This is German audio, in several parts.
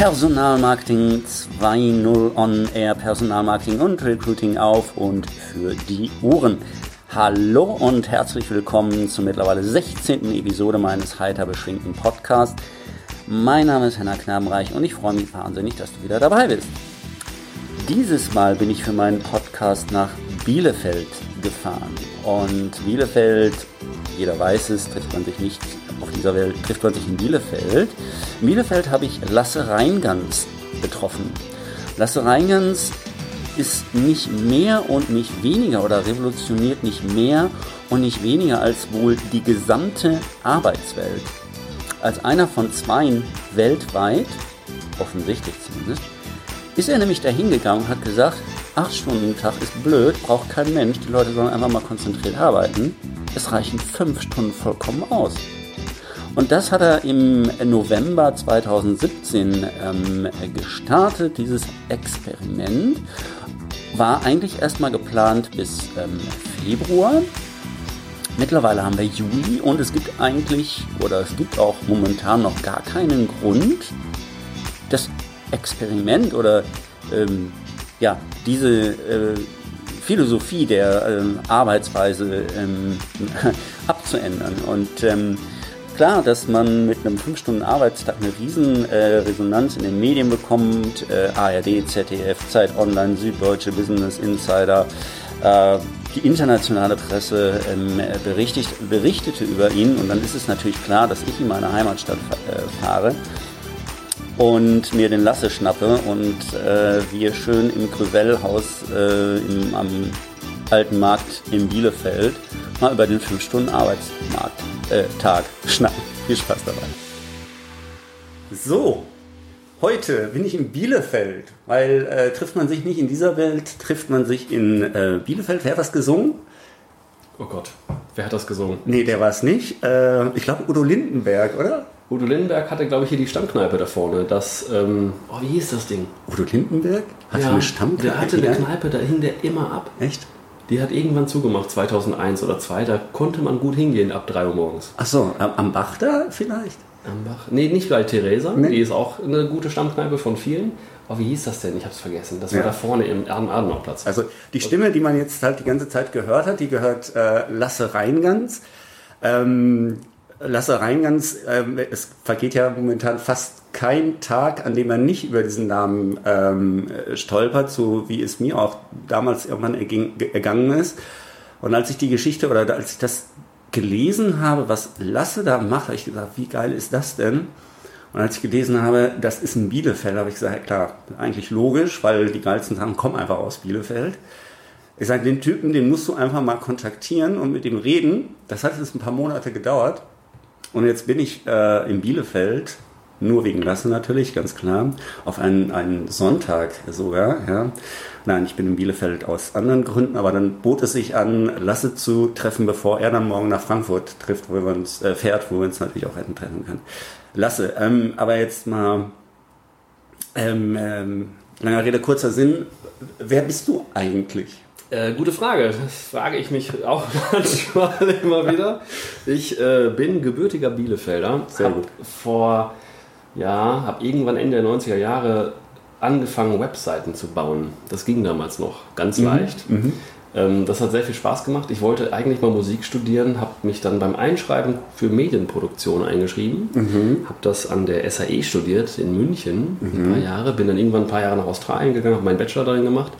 Personalmarketing 2.0 on Air, Personalmarketing und Recruiting auf und für die Ohren. Hallo und herzlich willkommen zur mittlerweile 16. Episode meines heiter beschwingten Podcasts. Mein Name ist Henna Knabenreich und ich freue mich wahnsinnig, dass du wieder dabei bist. Dieses Mal bin ich für meinen Podcast nach Bielefeld gefahren. Und Bielefeld, jeder weiß es, trifft man sich nicht auf dieser Welt, trifft man sich in Bielefeld. In Bielefeld habe ich Lasse Reingans getroffen. Lasse Reingans ist nicht mehr und nicht weniger oder revolutioniert nicht mehr und nicht weniger als wohl die gesamte Arbeitswelt. Als einer von zwei weltweit, offensichtlich zumindest, ist er nämlich dahin gegangen und hat gesagt, acht Stunden Tag ist blöd, braucht kein Mensch, die Leute sollen einfach mal konzentriert arbeiten. Es reichen fünf Stunden vollkommen aus. Und das hat er im November 2017 ähm, gestartet, dieses Experiment. War eigentlich erstmal geplant bis ähm, Februar. Mittlerweile haben wir Juli und es gibt eigentlich, oder es gibt auch momentan noch gar keinen Grund, das Experiment oder ähm, ja, diese äh, Philosophie der äh, Arbeitsweise ähm, abzuändern. Und ähm, klar, dass man mit einem 5-Stunden-Arbeitstag eine riesen äh, Resonanz in den Medien bekommt. Äh, ARD, ZDF, Zeit Online, Süddeutsche Business Insider, äh, die internationale Presse ähm, berichtet, berichtete über ihn. Und dann ist es natürlich klar, dass ich in meine Heimatstadt äh, fahre und mir den Lasse schnappe und äh, wir schön im Grüvellhaus äh, am alten Markt in Bielefeld mal über den 5-Stunden-Arbeitstag äh, Tag schnappen. Viel Spaß dabei. So, heute bin ich in Bielefeld, weil äh, trifft man sich nicht in dieser Welt, trifft man sich in äh, Bielefeld. Wer hat das gesungen? Oh Gott, wer hat das gesungen? Nee, der war es nicht. Äh, ich glaube Udo Lindenberg, oder? Udo Lindenberg hatte, glaube ich, hier die Stammkneipe da vorne. Das, ähm, oh, wie hieß das Ding? Udo Lindenberg? Hatte ja, eine Stammkneipe? Der hatte eine Kneipe, da hing der immer ab. Echt? Die hat irgendwann zugemacht, 2001 oder 2002. Da konnte man gut hingehen ab 3 Uhr morgens. Ach so, am Bach da vielleicht? Am Bach? Nee, nicht bei Theresa. Nee. Die ist auch eine gute Stammkneipe von vielen. Oh, wie hieß das denn? Ich habe es vergessen. Das war da vorne im Adenauerplatz. Also die Stimme, die man jetzt halt die ganze Zeit gehört hat, die gehört äh, Lasse Reingans. Ähm, Lasse Reingans, ähm, es vergeht ja momentan fast kein Tag, an dem er nicht über diesen Namen ähm, stolpert, so wie es mir auch damals irgendwann erging, ergangen ist. Und als ich die Geschichte oder als ich das gelesen habe, was Lasse da macht, habe ich gesagt, wie geil ist das denn? Und als ich gelesen habe, das ist ein Bielefeld, habe ich gesagt, klar, eigentlich logisch, weil die geilsten Sachen kommen einfach aus Bielefeld. Ich sage, den Typen, den musst du einfach mal kontaktieren und mit ihm reden. Das hat jetzt ein paar Monate gedauert. Und jetzt bin ich äh, in Bielefeld, nur wegen Lasse natürlich, ganz klar, auf einen, einen Sonntag sogar. Ja. Nein, ich bin in Bielefeld aus anderen Gründen, aber dann bot es sich an, Lasse zu treffen, bevor er dann morgen nach Frankfurt trifft, wo wir uns äh, fährt, wo wir uns natürlich auch hätten treffen können. Lasse, ähm, aber jetzt mal ähm, ähm, langer Rede, kurzer Sinn. Wer bist du eigentlich? Äh, gute Frage. Das frage ich mich auch manchmal immer wieder. Ich äh, bin gebürtiger Bielefelder. Sehr gut. Vor, ja, habe irgendwann Ende der 90er Jahre angefangen, Webseiten zu bauen. Das ging damals noch ganz mhm. leicht. Mhm. Ähm, das hat sehr viel Spaß gemacht. Ich wollte eigentlich mal Musik studieren, habe mich dann beim Einschreiben für Medienproduktion eingeschrieben, mhm. habe das an der SAE studiert in München ein mhm. paar Jahre, bin dann irgendwann ein paar Jahre nach Australien gegangen, habe meinen Bachelor darin gemacht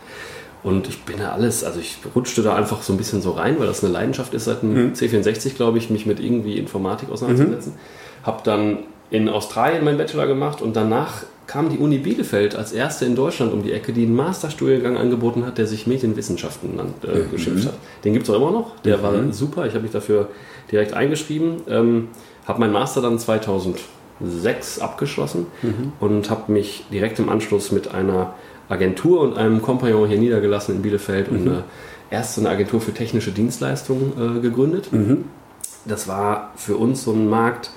und ich bin ja alles, also ich rutschte da einfach so ein bisschen so rein, weil das eine Leidenschaft ist, seit dem mhm. C64, glaube ich, mich mit irgendwie Informatik auseinanderzusetzen. Mhm. Habe dann in Australien meinen Bachelor gemacht und danach kam die Uni Bielefeld als erste in Deutschland um die Ecke, die einen Masterstudiengang angeboten hat, der sich Medienwissenschaften äh, mhm. geschimpft hat. Den gibt es auch immer noch, der mhm. war super, ich habe mich dafür direkt eingeschrieben, ähm, habe meinen Master dann 2006 abgeschlossen mhm. und habe mich direkt im Anschluss mit einer Agentur und einem Kompagnon hier niedergelassen in Bielefeld mhm. und eine, erst so eine Agentur für technische Dienstleistungen äh, gegründet. Mhm. Das war für uns so ein Markt.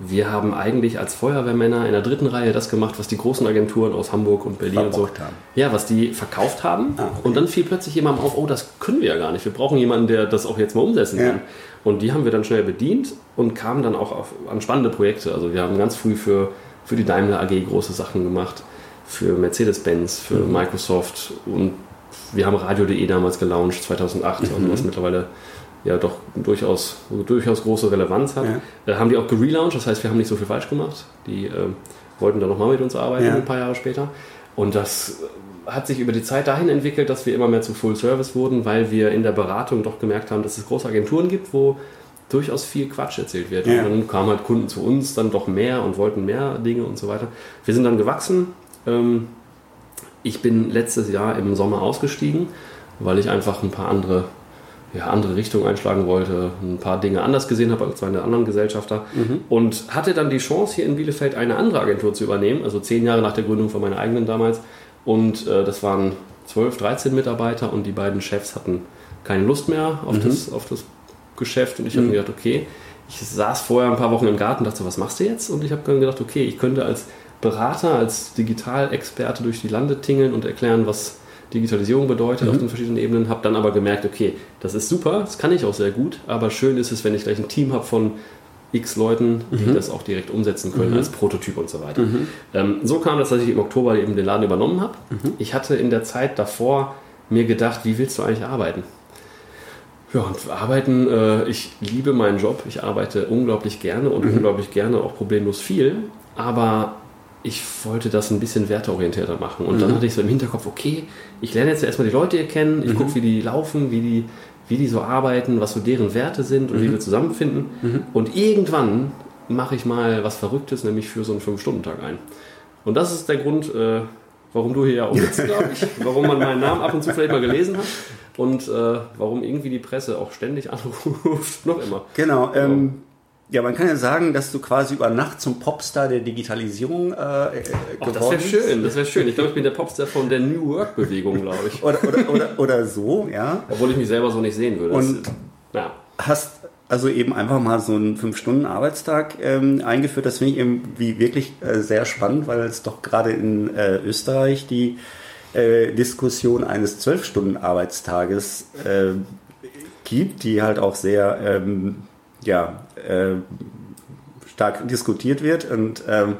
Wir haben eigentlich als Feuerwehrmänner in der dritten Reihe das gemacht, was die großen Agenturen aus Hamburg und Berlin Verbockt und so, haben. ja, was die verkauft haben. Ah, okay. Und dann fiel plötzlich jemandem auf, oh, das können wir ja gar nicht. Wir brauchen jemanden, der das auch jetzt mal umsetzen ja. kann. Und die haben wir dann schnell bedient und kamen dann auch auf, an spannende Projekte. Also wir haben ganz früh für für die Daimler AG große Sachen gemacht, für Mercedes-Benz, für mhm. Microsoft und wir haben Radio.de damals gelauncht, 2008, mhm. also was mittlerweile ja doch durchaus, durchaus große Relevanz hat. Ja. Äh, haben die auch gelauncht, das heißt, wir haben nicht so viel falsch gemacht. Die äh, wollten dann nochmal mit uns arbeiten, ja. ein paar Jahre später. Und das hat sich über die Zeit dahin entwickelt, dass wir immer mehr zu Full Service wurden, weil wir in der Beratung doch gemerkt haben, dass es große Agenturen gibt, wo durchaus viel Quatsch erzählt wird. Ja. Und dann kamen halt Kunden zu uns dann doch mehr und wollten mehr Dinge und so weiter. Wir sind dann gewachsen. Ähm, ich bin letztes Jahr im Sommer ausgestiegen, weil ich einfach ein paar andere, ja, andere Richtungen einschlagen wollte, ein paar Dinge anders gesehen habe als meine anderen Gesellschafter mhm. und hatte dann die Chance, hier in Bielefeld eine andere Agentur zu übernehmen, also zehn Jahre nach der Gründung von meiner eigenen damals. Und äh, das waren 12, 13 Mitarbeiter und die beiden Chefs hatten keine Lust mehr auf, mhm. das, auf das Geschäft und ich habe mhm. mir gedacht, okay, ich saß vorher ein paar Wochen im Garten und dachte so, was machst du jetzt? Und ich habe dann gedacht, okay, ich könnte als Berater, als Digitalexperte durch die Lande tingeln und erklären, was Digitalisierung bedeutet mhm. auf den verschiedenen Ebenen, habe dann aber gemerkt, okay, das ist super, das kann ich auch sehr gut, aber schön ist es, wenn ich gleich ein Team habe von x Leuten, die mhm. das auch direkt umsetzen können mhm. als Prototyp und so weiter. Mhm. Ähm, so kam das, dass ich im Oktober eben den Laden übernommen habe. Mhm. Ich hatte in der Zeit davor mir gedacht, wie willst du eigentlich arbeiten? Ja, und arbeiten, äh, ich liebe meinen Job, ich arbeite unglaublich gerne und mhm. unglaublich gerne auch problemlos viel, aber ich wollte das ein bisschen werteorientierter machen. Und mhm. dann hatte ich so im Hinterkopf, okay, ich lerne jetzt erstmal die Leute hier kennen, ich mhm. gucke, wie die laufen, wie die, wie die so arbeiten, was so deren Werte sind und mhm. wie wir zusammenfinden. Mhm. Und irgendwann mache ich mal was Verrücktes, nämlich für so einen Fünf-Stunden-Tag ein. Und das ist der Grund, äh, warum du hier ja auch sitzt, glaube ich, warum man meinen Namen ab und zu vielleicht mal gelesen hat und äh, warum irgendwie die Presse auch ständig anruft, noch immer. Genau. Ähm, ja, man kann ja sagen, dass du quasi über Nacht zum Popstar der Digitalisierung äh, äh geworden bist. Das wäre schön, das wäre schön. Ich glaube, ich bin der Popstar von der New Work-Bewegung, glaube ich. oder, oder, oder, oder, so, ja. Obwohl ich mich selber so nicht sehen würde. Und das, ja. hast also eben einfach mal so einen 5-Stunden-Arbeitstag ähm, eingeführt. Das finde ich irgendwie wirklich äh, sehr spannend, weil es doch gerade in äh, Österreich die äh, Diskussion eines 12-Stunden-Arbeitstages äh, gibt, die halt auch sehr ähm, ja, äh, stark diskutiert wird. Und ähm,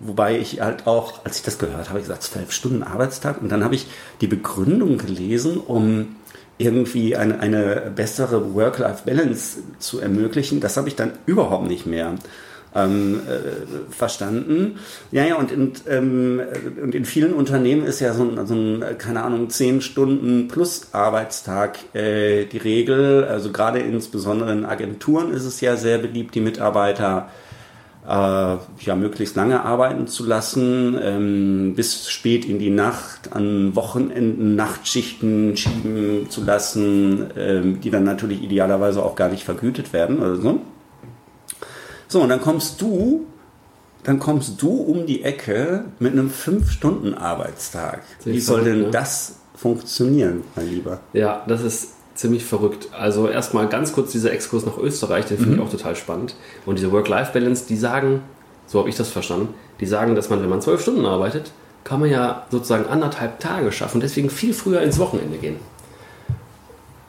wobei ich halt auch, als ich das gehört habe, gesagt, zwölf Stunden Arbeitstag. Und dann habe ich die Begründung gelesen, um irgendwie eine, eine bessere Work-Life-Balance zu ermöglichen. Das habe ich dann überhaupt nicht mehr ähm, äh, verstanden. Ja, ja, und in, ähm, und in vielen Unternehmen ist ja so ein, so ein keine Ahnung, 10 Stunden plus Arbeitstag äh, die Regel. Also gerade insbesondere in Agenturen ist es ja sehr beliebt, die Mitarbeiter äh, ja, möglichst lange arbeiten zu lassen, ähm, bis spät in die Nacht, an Wochenenden Nachtschichten schieben zu lassen, ähm, die dann natürlich idealerweise auch gar nicht vergütet werden oder so. So, und dann kommst du, dann kommst du um die Ecke mit einem 5-Stunden-Arbeitstag. Wie soll denn ne? das funktionieren, mein Lieber? Ja, das ist ziemlich verrückt. Also erstmal ganz kurz dieser Exkurs nach Österreich, den finde mhm. ich auch total spannend. Und diese Work-Life-Balance, die sagen, so habe ich das verstanden, die sagen, dass man, wenn man zwölf Stunden arbeitet, kann man ja sozusagen anderthalb Tage schaffen und deswegen viel früher ins Wochenende gehen.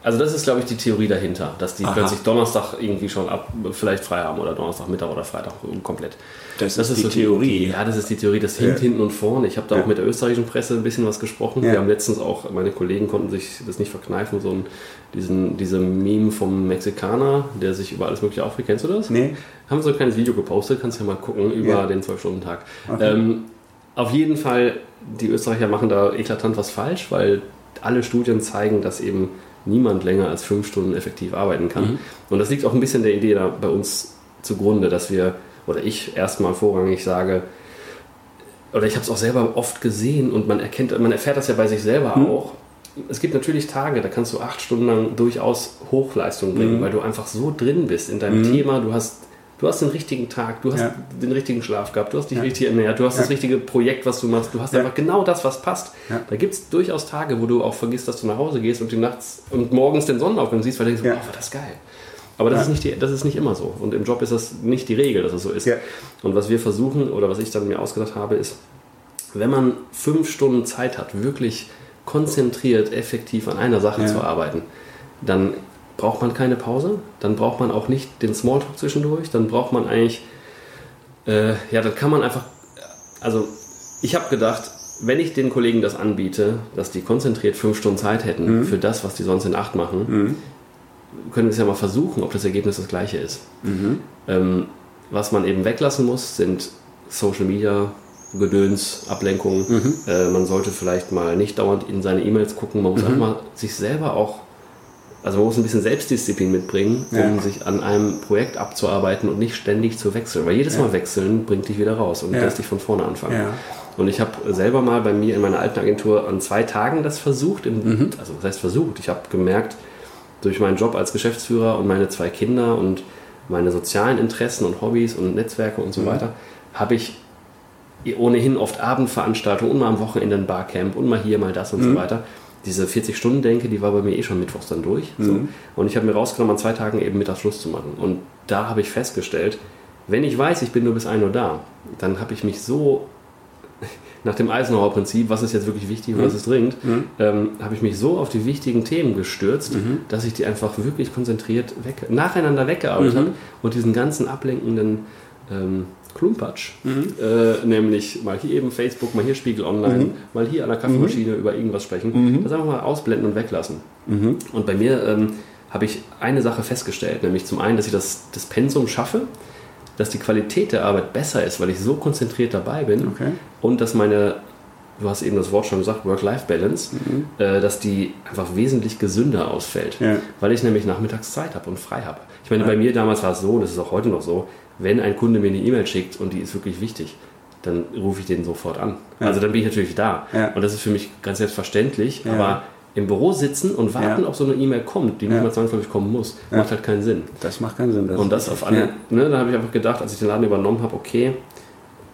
Also das ist, glaube ich, die Theorie dahinter, dass die Aha. plötzlich Donnerstag irgendwie schon ab, vielleicht frei haben oder Donnerstagmittag oder Freitag komplett. Das, das ist, ist, die so Theorie. Die, ja, das ist die Theorie. Das hinkt ja. hinten und vorne. Ich habe da ja. auch mit der österreichischen Presse ein bisschen was gesprochen. Ja. Wir haben letztens auch, meine Kollegen konnten sich das nicht verkneifen, so einen, diesen, diese Meme vom Mexikaner, der sich über alles Mögliche aufregt. Kennst du das? Nee. Haben so ein kleines Video gepostet, kannst du ja mal gucken, über den 12-Stunden-Tag. Okay. Ähm, auf jeden Fall, die Österreicher machen da eklatant was falsch, weil alle Studien zeigen, dass eben niemand länger als fünf Stunden effektiv arbeiten kann. Mhm. Und das liegt auch ein bisschen der Idee da bei uns zugrunde, dass wir, oder ich erstmal vorrangig sage, oder ich habe es auch selber oft gesehen und man erkennt, man erfährt das ja bei sich selber mhm. auch. Es gibt natürlich Tage, da kannst du acht Stunden lang durchaus Hochleistung bringen, mhm. weil du einfach so drin bist in deinem mhm. Thema. Du hast du hast den richtigen Tag, du hast ja. den richtigen Schlaf gehabt, du hast dich ja. richtig ernährt, du hast ja. das richtige Projekt, was du machst, du hast einfach genau das, was passt. Da gibt es durchaus Tage, wo du auch vergisst, dass du nach Hause gehst und die nachts und morgens den Sonnenaufgang siehst, weil du denkst, oh, war das geil. Aber das, ist nicht die, das ist nicht immer so. Und im Job ist das nicht die Regel, dass es so ist. Und was wir versuchen, oder was ich dann mir ausgedacht habe, ist, wenn man fünf Stunden Zeit hat, wirklich konzentriert, effektiv an einer Sache zu arbeiten, dann braucht man keine Pause, dann braucht man auch nicht den Smalltalk zwischendurch, dann braucht man eigentlich, äh, ja, dann kann man einfach also ich habe gedacht, wenn ich den Kollegen das anbiete, dass die konzentriert fünf Stunden Zeit hätten mhm. für das, was die sonst in acht machen, mhm. können wir es ja mal versuchen, ob das Ergebnis das gleiche ist. Mhm. Ähm, was man eben weglassen muss, sind Social Media, Gedöns, Ablenkungen. Mhm. Äh, man sollte vielleicht mal nicht dauernd in seine E-Mails gucken. Man muss mhm. einfach mal sich selber auch, also man muss ein bisschen Selbstdisziplin mitbringen, um ja. sich an einem Projekt abzuarbeiten und nicht ständig zu wechseln. Weil jedes. Mal wechseln bringt dich wieder raus und ja. lässt dich von vorne anfangen. Und ich habe selber mal bei mir in meiner alten Agentur an zwei Tagen das versucht. In, mhm. Also was heißt versucht? Ich habe gemerkt, durch meinen Job als Geschäftsführer und meine zwei Kinder und meine sozialen Interessen und Hobbys und Netzwerke und so mhm. weiter, habe ich ohnehin oft Abendveranstaltungen und mal am Wochenende ein Barcamp und mal hier, mal das und mhm. so weiter. Diese 40-Stunden-Denke, die war bei mir eh schon mittwochs dann durch. Mhm. So. Und ich habe mir rausgenommen, an zwei Tagen eben mittags Schluss zu machen. Und da habe ich festgestellt, wenn ich weiß, ich bin nur bis 1 Uhr da, dann habe ich mich so nach dem Eisenhower-Prinzip, was ist jetzt wirklich wichtig und mhm. was ist dringend, mhm. ähm, habe ich mich so auf die wichtigen Themen gestürzt, mhm. dass ich die einfach wirklich konzentriert weg, nacheinander weggearbeitet mhm. habe und diesen ganzen ablenkenden ähm, Klumpatsch, mhm. äh, nämlich mal hier eben Facebook, mal hier Spiegel Online, mhm. mal hier an der Kaffeemaschine über irgendwas sprechen, das einfach mal ausblenden und weglassen. Und bei mir ähm, habe ich eine Sache festgestellt, nämlich zum einen, dass ich das, das Pensum schaffe, dass die Qualität der Arbeit besser ist, weil ich so konzentriert dabei bin okay. und dass meine, du hast eben das Wort schon gesagt, Work-Life-Balance, mhm. äh, dass die einfach wesentlich gesünder ausfällt, ja. weil ich nämlich nachmittags Zeit habe und frei habe. Ich meine, ja. bei mir damals war es so, und das ist auch heute noch so, wenn ein Kunde mir eine E-Mail schickt und die ist wirklich wichtig, dann rufe ich den sofort an. Ja. Also dann bin ich natürlich da. Und das ist für mich ganz selbstverständlich, aber im Büro sitzen und warten, ja. ob so eine E-Mail kommt, die nicht mal zwangsläufig kommen muss, ja. macht halt keinen Sinn. Das macht keinen Sinn. Das und das auf alle, ja. ne, da habe ich einfach gedacht, als ich den Laden übernommen habe, okay,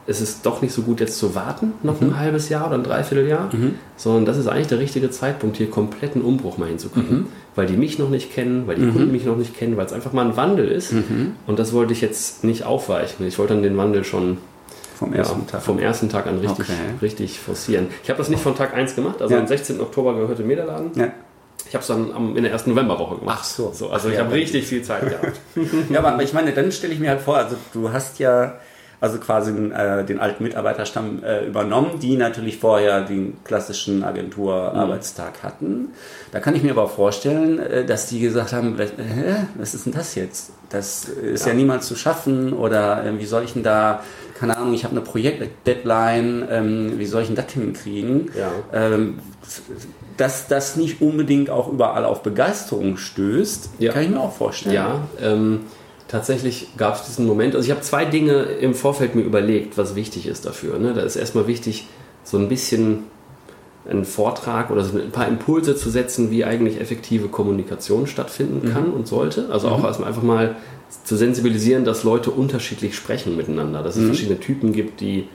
es ist doch nicht so gut jetzt zu warten, noch mhm. ein halbes Jahr oder ein Dreivierteljahr, mhm. sondern das ist eigentlich der richtige Zeitpunkt, hier kompletten Umbruch mal hinzukriegen. Mhm. Weil die mich noch nicht kennen, weil die mhm. Kunden mich noch nicht kennen, weil es einfach mal ein Wandel ist. Mhm. Und das wollte ich jetzt nicht aufweichen. Ich wollte dann den Wandel schon vom ersten ja, Tag? Vom ersten Tag an richtig, okay. richtig forcieren. Ich habe das nicht von Tag 1 gemacht, also ja. am 16. Oktober gehörte mir der Laden. Ja. Ich habe es dann am, in der ersten Novemberwoche gemacht. Ach so. so also Ach, ich ja, habe richtig viel Zeit gehabt. ja, aber ich meine, dann stelle ich mir halt vor, also du hast ja also quasi äh, den alten Mitarbeiterstamm äh, übernommen, die natürlich vorher den klassischen Agenturarbeitstag mhm. hatten. Da kann ich mir aber vorstellen, äh, dass die gesagt haben, äh, was ist denn das jetzt? Das ist ja, ja niemals zu schaffen oder äh, wie soll ich denn da keine Ahnung, ich habe eine Projekt-Deadline, ähm, wie soll ich denn das hinkriegen? Ja. Ähm, dass das nicht unbedingt auch überall auf Begeisterung stößt, ja. kann ich mir auch vorstellen. Ja, ähm, tatsächlich gab es diesen Moment. Also ich habe zwei Dinge im Vorfeld mir überlegt, was wichtig ist dafür. Ne? Da ist erstmal wichtig, so ein bisschen einen Vortrag oder so ein paar Impulse zu setzen, wie eigentlich effektive Kommunikation stattfinden kann mhm. und sollte. Also auch mhm. erstmal einfach mal zu sensibilisieren, dass Leute unterschiedlich sprechen miteinander, dass es mhm. verschiedene Typen gibt, die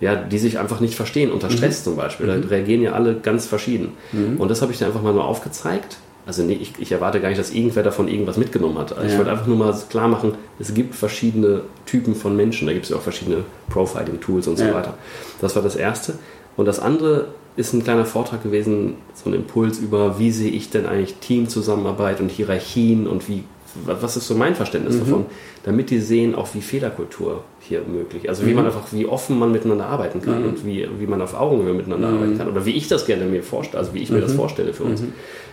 ja, die sich einfach nicht verstehen, unter mhm. Stress mhm. zum Beispiel. Da mhm. reagieren ja alle ganz verschieden. Mhm. Und das habe ich dann einfach mal nur aufgezeigt. Also nee, ich, ich, erwarte gar nicht, dass irgendwer davon irgendwas mitgenommen hat. Also ja. Ich wollte einfach nur mal klar machen, es gibt verschiedene Typen von Menschen. Da gibt es ja auch verschiedene Profiling-Tools und so ja. weiter. Das war das Erste. Und das andere ist ein kleiner Vortrag gewesen, so ein Impuls über, wie sehe ich denn eigentlich Teamzusammenarbeit und Hierarchien und wie was ist so mein Verständnis mhm. davon, damit die sehen, auch wie Fehlerkultur hier möglich ist. Also wie mhm. man einfach, wie offen man miteinander arbeiten kann mhm. und wie, wie man auf Augenhöhe miteinander mhm. arbeiten kann. Oder wie ich das gerne mir vorstelle, also wie ich mir das mhm. vorstelle für uns.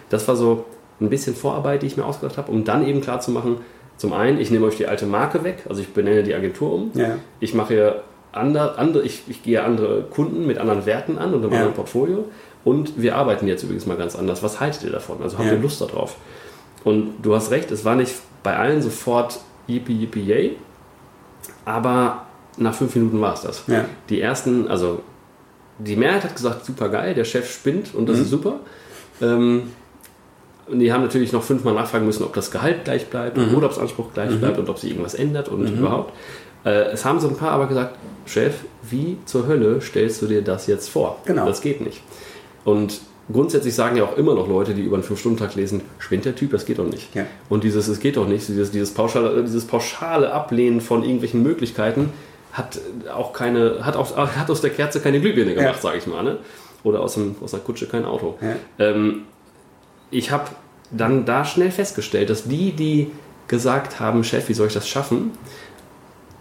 Das war so ein bisschen Vorarbeit, die ich mir ausgedacht habe, um dann eben klar zu machen, zum einen, ich nehme euch die alte Marke weg, also ich benenne die Agentur um. Ja. Ich mache hier andere, andere ich, ich gehe andere Kunden mit anderen Werten an und einem ja. anderen Portfolio. Und wir arbeiten jetzt übrigens mal ganz anders. Was haltet ihr davon? Also habt ja. ihr Lust darauf? Und du hast recht, es war nicht bei allen sofort yippie yippie yay, aber nach fünf Minuten war es das. Ja. Die ersten, also die Mehrheit hat gesagt, super geil, der Chef spinnt und das mhm. ist super. Ähm, und die haben natürlich noch fünfmal nachfragen müssen, ob das Gehalt gleich bleibt, mhm. Urlaubsanspruch gleich mhm. bleibt und ob sich irgendwas ändert und mhm. überhaupt. Äh, es haben so ein paar aber gesagt, Chef, wie zur Hölle stellst du dir das jetzt vor? Genau. Das geht nicht. Und grundsätzlich sagen ja auch immer noch Leute, die über einen 5-Stunden-Tag lesen, spinnt der Typ, das geht doch nicht. Ja. Und dieses, es geht doch nicht, dieses, dieses, pauschale, dieses pauschale Ablehnen von irgendwelchen Möglichkeiten hat auch keine, hat, auch, hat aus der Kerze keine Glühbirne gemacht, ja. sage ich mal. Ne? Oder aus, dem, aus einer Kutsche kein Auto. Ja. Ähm, ich habe dann da schnell festgestellt, dass die, die gesagt haben, Chef, wie soll ich das schaffen,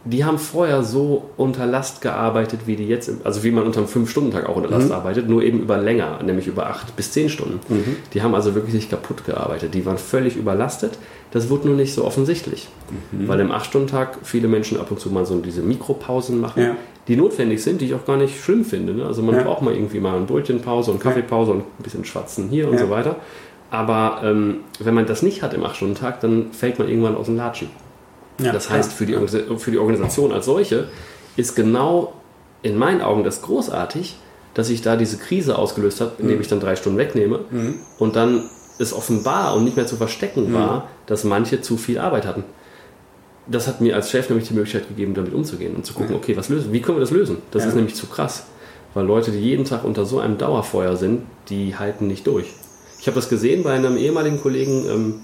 die haben vorher so unter Last gearbeitet, wie die jetzt, also wie man unter einem 5-Stunden-Tag auch unter Last mhm. arbeitet, nur eben über länger, nämlich über 8 bis 10 Stunden. Mhm. Die haben also wirklich sich kaputt gearbeitet. Die waren völlig überlastet. Das wurde nur nicht so offensichtlich, mhm. weil im 8-Stunden-Tag viele Menschen ab und zu mal so diese Mikropausen machen, ja. die notwendig sind, die ich auch gar nicht schlimm finde. Ne? Also man ja. braucht mal irgendwie mal eine Brötchenpause und Kaffeepause und ein bisschen Schwatzen hier und so weiter. Aber ähm, wenn man das nicht hat im 8-Stunden-Tag, dann fällt man irgendwann aus dem Latschen. Ja, das heißt, für die, für die Organisation als solche ist genau in meinen Augen das großartig, dass ich da diese Krise ausgelöst habe, indem mhm. ich dann drei Stunden wegnehme mhm. und dann es offenbar und nicht mehr zu verstecken mhm. war, dass manche zu viel Arbeit hatten. Das hat mir als Chef nämlich die Möglichkeit gegeben, damit umzugehen und zu gucken, okay, was lösen, wie können wir das lösen? Das ja. ist nämlich zu krass, weil Leute, die jeden Tag unter so einem Dauerfeuer sind, die halten nicht durch. Ich habe das gesehen bei einem ehemaligen Kollegen, ähm,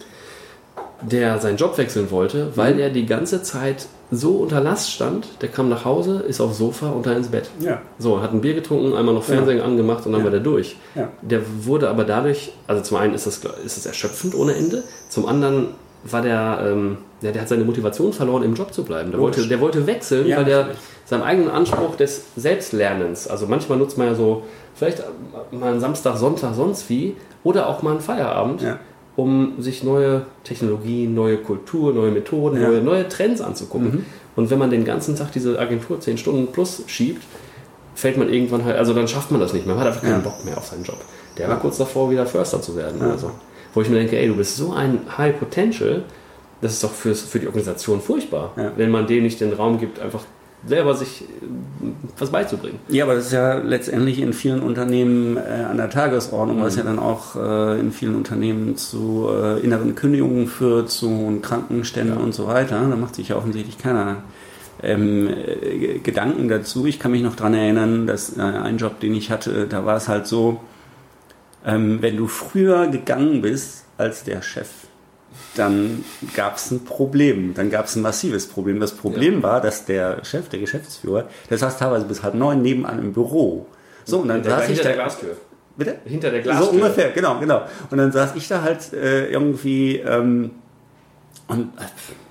der seinen Job wechseln wollte, weil mhm. er die ganze Zeit so unter Last stand. Der kam nach Hause, ist aufs Sofa und dann ins Bett. Ja. So, hat ein Bier getrunken, einmal noch Fernsehen ja. angemacht und dann ja. war der durch. Ja. Der wurde aber dadurch, also zum einen ist das, ist das erschöpfend ohne Ende, zum anderen war der, ähm, der, der hat seine Motivation verloren, im Job zu bleiben. Der, wollte, der wollte wechseln, weil der seinem eigenen Anspruch des Selbstlernens, also manchmal nutzt man ja so, vielleicht mal einen Samstag, Sonntag, sonst wie, oder auch mal einen Feierabend um sich neue Technologien, neue Kultur, neue Methoden, ja. neue, neue Trends anzugucken. Mhm. Und wenn man den ganzen Tag diese Agentur 10 Stunden plus schiebt, fällt man irgendwann halt, also dann schafft man das nicht mehr. Man hat einfach keinen ja. Bock mehr auf seinen Job. Der war kurz davor, wieder Förster zu werden. Ja. Also, wo ich mir denke, ey, du bist so ein High Potential, das ist doch für, für die Organisation furchtbar, wenn man dem nicht den Raum gibt, einfach selber sich äh, was beizubringen. Ja, aber das ist ja letztendlich in vielen Unternehmen äh, an der Tagesordnung, mhm. was ja dann auch äh, in vielen Unternehmen zu äh, inneren Kündigungen führt, zu hohen Krankenständen ja. und so weiter. Da macht sich ja offensichtlich keiner ähm, äh, Gedanken dazu. Ich kann mich noch daran erinnern, dass äh, ein Job, den ich hatte, da war es halt so, ähm, wenn du früher gegangen bist als der Chef, dann gab es ein Problem. Dann gab es ein massives Problem. Das Problem ja. war, dass der Chef, der Geschäftsführer, der saß teilweise bis halb neun nebenan im Büro. So, und dann der saß ich da. Der Glastür. Bitte? Hinter der Glastür. So ungefähr, genau, genau. Und dann saß ich da halt äh, irgendwie ähm, und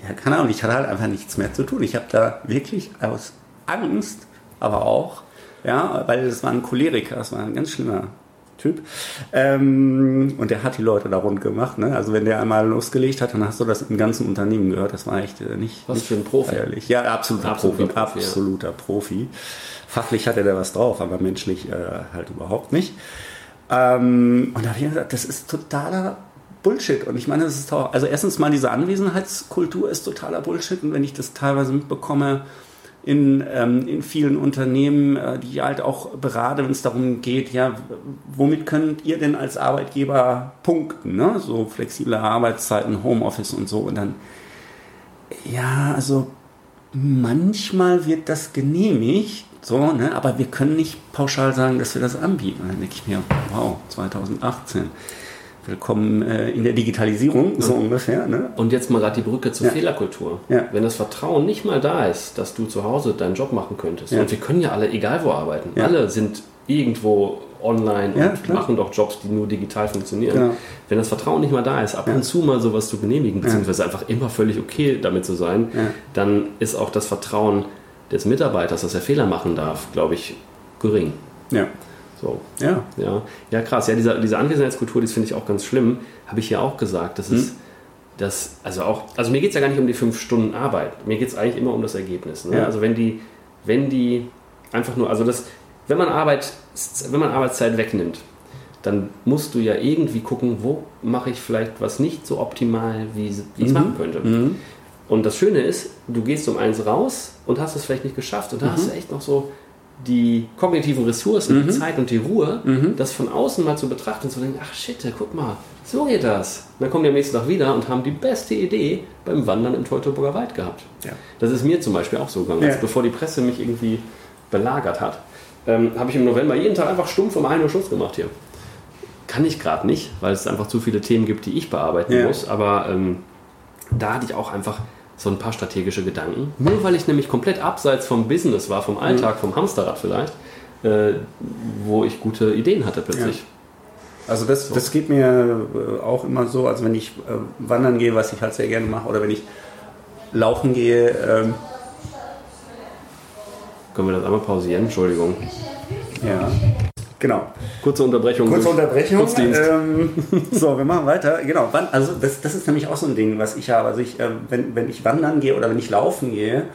ja, keine Ahnung, ich hatte halt einfach nichts mehr zu tun. Ich habe da wirklich aus Angst, aber auch, ja, weil es war ein Choleriker, das war ein ganz schlimmer Typ. Ähm, und der hat die Leute da rund gemacht. Ne? Also wenn der einmal losgelegt hat, dann hast du das im ganzen Unternehmen gehört. Das war echt äh, nicht. Was nicht für ein Profi. Feierlich. Ja, absoluter, absoluter Profi. Profi absoluter ja. Profi. Fachlich hatte der was drauf, aber menschlich äh, halt überhaupt nicht. Ähm, und da habe ich gesagt, das ist totaler Bullshit. Und ich meine, das ist auch, also erstens mal diese Anwesenheitskultur ist totaler Bullshit. Und wenn ich das teilweise mitbekomme, in, ähm, in vielen Unternehmen, äh, die halt auch berate, wenn es darum geht, ja, womit könnt ihr denn als Arbeitgeber punkten, ne? So flexible Arbeitszeiten, Homeoffice und so. Und dann, ja, also manchmal wird das genehmigt, so, ne? aber wir können nicht pauschal sagen, dass wir das anbieten. Dann denke ich mir, wow, 2018 willkommen äh, in der Digitalisierung, so ungefähr. Ne? Und jetzt mal gerade die Brücke zur ja. Fehlerkultur. Ja. Wenn das Vertrauen nicht mal da ist, dass du zu Hause deinen Job machen könntest, ja. und wir können ja alle egal wo arbeiten, alle sind irgendwo online und machen doch Jobs, die nur digital funktionieren. Genau. Wenn das Vertrauen nicht mal da ist, ab und zu mal sowas zu genehmigen, beziehungsweise einfach immer völlig okay damit zu sein, dann ist auch das Vertrauen des Mitarbeiters, dass er Fehler machen darf, glaube ich, gering. Ja. So. Ja. Ja, ja krass. Ja, diese, diese Anwesenheitskultur, das finde ich auch ganz schlimm. Habe ich ja auch gesagt. Das ist, hm. das, also auch, also mir geht es ja gar nicht um die fünf Stunden Arbeit. Mir geht es eigentlich immer um das Ergebnis. Ne? Ja. Also wenn die, wenn die einfach nur, also das, wenn man Arbeit, wenn man Arbeitszeit wegnimmt, dann musst du ja irgendwie gucken, wo mache ich vielleicht was nicht so optimal, wie, wie ich es mhm. machen könnte. Mhm. Und das Schöne ist, du gehst um eins raus und hast es vielleicht nicht geschafft und da mhm. hast du echt noch so die kognitiven Ressourcen, mhm. die Zeit und die Ruhe, mhm. das von außen mal zu betrachten und zu denken, ach shit, guck mal, so geht das. Und dann kommen die am nächsten Tag wieder und haben die beste Idee beim Wandern im Teutoburger Wald gehabt. Ja. Das ist mir zum Beispiel auch so gegangen. Ja. Also bevor die Presse mich irgendwie belagert hat, ähm, habe ich im November jeden Tag einfach stumpf um 1 Uhr Schluss gemacht hier. Kann ich gerade nicht, weil es einfach zu viele Themen gibt, die ich bearbeiten ja. muss. Aber ähm, da hatte ich auch einfach so ein paar strategische Gedanken. Nur weil ich nämlich komplett abseits vom Business war, vom Alltag, mhm. vom Hamsterrad vielleicht, äh, wo ich gute Ideen hatte plötzlich. Ja. Also das, so. das geht mir äh, auch immer so, also wenn ich äh, wandern gehe, was ich halt sehr gerne mache, oder wenn ich laufen gehe, ähm, Können wir das einmal pausieren? Entschuldigung. Ja. Genau. Kurze Unterbrechung. Kurze Unterbrechung. Ähm, so, wir machen weiter. Genau. Also das, das ist nämlich auch so ein Ding, was ich habe. Also ich, äh, wenn, wenn ich wandern gehe oder wenn ich laufen gehe,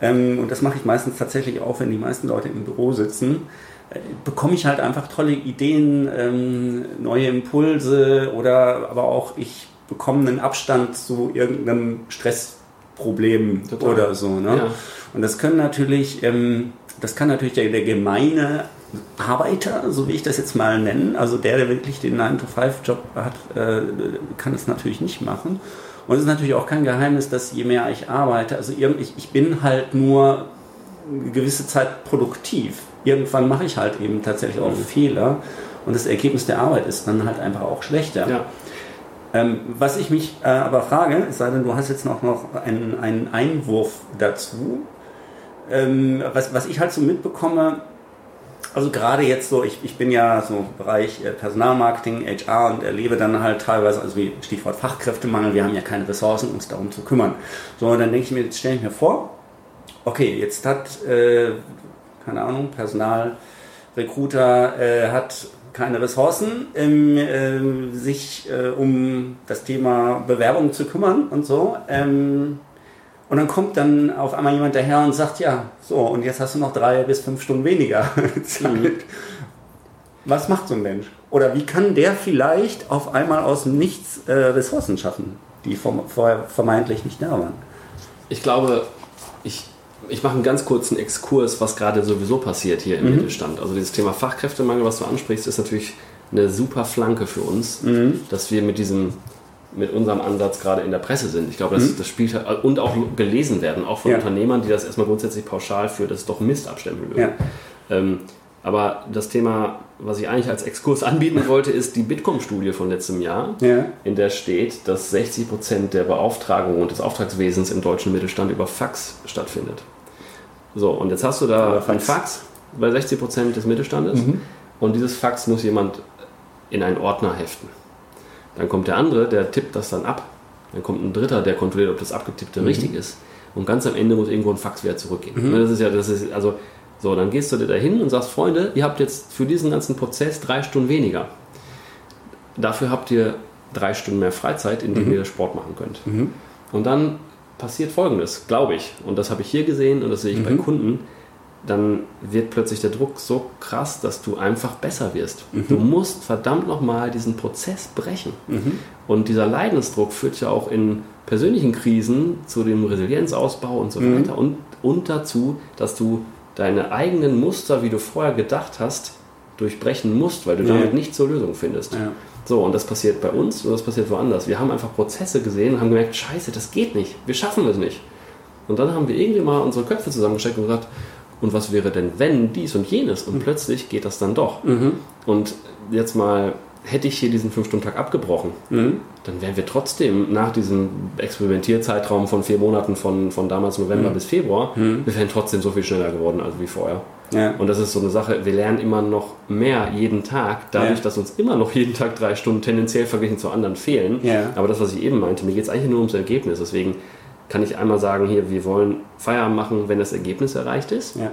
ähm, und das mache ich meistens tatsächlich auch, wenn die meisten Leute im Büro sitzen, äh, bekomme ich halt einfach tolle Ideen, ähm, neue Impulse oder aber auch ich bekomme einen Abstand zu irgendeinem Stressproblem Total. oder so. Ne? Ja. Und das können natürlich, ähm, das kann natürlich der, der gemeine Arbeiter, so wie ich das jetzt mal nennen, also der, der wirklich den 9-to-5-Job hat, äh, kann das natürlich nicht machen. Und es ist natürlich auch kein Geheimnis, dass je mehr ich arbeite, also ich, ich bin halt nur eine gewisse Zeit produktiv. Irgendwann mache ich halt eben tatsächlich auch mhm. Fehler und das Ergebnis der Arbeit ist dann halt einfach auch schlechter. Ja. Ähm, was ich mich äh, aber frage, es sei denn, du hast jetzt noch, noch einen, einen Einwurf dazu, ähm, was, was ich halt so mitbekomme, also gerade jetzt so, ich, ich bin ja so im Bereich äh, Personalmarketing, HR und erlebe dann halt teilweise, also wie Stichwort Fachkräftemangel, wir haben ja keine Ressourcen, uns darum zu kümmern. So, und dann denke ich mir, jetzt stelle ich mir vor, okay, jetzt hat, äh, keine Ahnung, Personalrecruiter äh, hat keine Ressourcen, ähm, äh, sich um das Thema Bewerbung zu kümmern und so. Ähm, und dann kommt dann auf einmal jemand daher und sagt, ja, so, und jetzt hast du noch drei bis fünf Stunden weniger Zeit. Mhm. Was macht so ein Mensch? Oder wie kann der vielleicht auf einmal aus dem Nichts äh, Ressourcen schaffen, die vorher vermeintlich nicht da waren? Ich glaube, ich, ich mache einen ganz kurzen Exkurs, was gerade sowieso passiert hier im mhm. Mittelstand. Also dieses Thema Fachkräftemangel, was du ansprichst, ist natürlich eine super Flanke für uns, mhm. dass wir mit diesem mit unserem Ansatz gerade in der Presse sind. Ich glaube, das, mhm. das spielt halt, und auch gelesen werden, auch von ja. Unternehmern, die das erstmal grundsätzlich pauschal für das doch Mist abstempeln würden. Ja. Ähm, aber das Thema, was ich eigentlich als Exkurs anbieten wollte, ist die Bitkom-Studie von letztem Jahr, ja. in der steht, dass 60 Prozent der Beauftragung und des Auftragswesens im deutschen Mittelstand über Fax stattfindet. So, und jetzt hast du da ein Fax bei 60 Prozent des Mittelstandes mhm. und dieses Fax muss jemand in einen Ordner heften. Dann kommt der andere, der tippt das dann ab. Dann kommt ein dritter, der kontrolliert, ob das abgetippte mhm. richtig ist. Und ganz am Ende muss irgendwo ein Faxwert zurückgehen. Mhm. Das ist ja, das ist, also, so, dann gehst du da hin und sagst, Freunde, ihr habt jetzt für diesen ganzen Prozess drei Stunden weniger. Dafür habt ihr drei Stunden mehr Freizeit, in denen mhm. ihr Sport machen könnt. Mhm. Und dann passiert Folgendes, glaube ich. Und das habe ich hier gesehen und das sehe ich bei mhm. Kunden dann wird plötzlich der Druck so krass, dass du einfach besser wirst. Mhm. Du musst verdammt nochmal diesen Prozess brechen. Mhm. Und dieser Leidensdruck führt ja auch in persönlichen Krisen zu dem Resilienzausbau und so mhm. weiter. Und, und dazu, dass du deine eigenen Muster, wie du vorher gedacht hast, durchbrechen musst, weil du ja. damit nicht zur Lösung findest. Ja. So, und das passiert bei uns und das passiert woanders. Wir haben einfach Prozesse gesehen und haben gemerkt, scheiße, das geht nicht. Wir schaffen es nicht. Und dann haben wir irgendwie mal unsere Köpfe zusammengesteckt und gesagt, und was wäre denn, wenn dies und jenes? Und mhm. plötzlich geht das dann doch. Mhm. Und jetzt mal, hätte ich hier diesen 5-Stunden-Tag abgebrochen, mhm. dann wären wir trotzdem nach diesem Experimentierzeitraum von vier Monaten von, von damals November mhm. bis Februar, mhm. wir wären trotzdem so viel schneller geworden als wie vorher. Ja. Und das ist so eine Sache, wir lernen immer noch mehr jeden Tag, dadurch, ja. dass uns immer noch jeden Tag drei Stunden tendenziell verglichen zu anderen fehlen. Ja. Aber das, was ich eben meinte, mir geht es eigentlich nur ums Ergebnis. Deswegen kann ich einmal sagen, hier, wir wollen Feierabend machen, wenn das Ergebnis erreicht ist. Ja.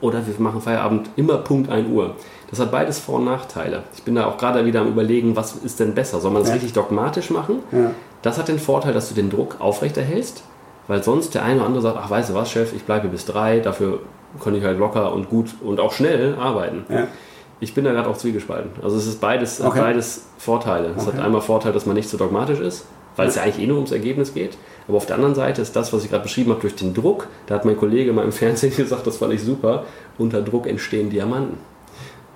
Oder wir machen Feierabend immer Punkt 1 Uhr. Das hat beides Vor- und Nachteile. Ich bin da auch gerade wieder am Überlegen, was ist denn besser? Soll man das ja. richtig dogmatisch machen? Ja. Das hat den Vorteil, dass du den Druck aufrechterhältst, weil sonst der eine oder andere sagt, ach weißt du was, Chef, ich bleibe bis drei, dafür kann ich halt locker und gut und auch schnell arbeiten. Ja. Ich bin da gerade auch zwiegespalten. Also es ist beides, okay. beides Vorteile. Es okay. hat einmal Vorteil, dass man nicht so dogmatisch ist, weil es ja eigentlich eh nur ums Ergebnis geht. Aber auf der anderen Seite ist das, was ich gerade beschrieben habe, durch den Druck, da hat mein Kollege mal im Fernsehen gesagt, das fand ich super, unter Druck entstehen Diamanten.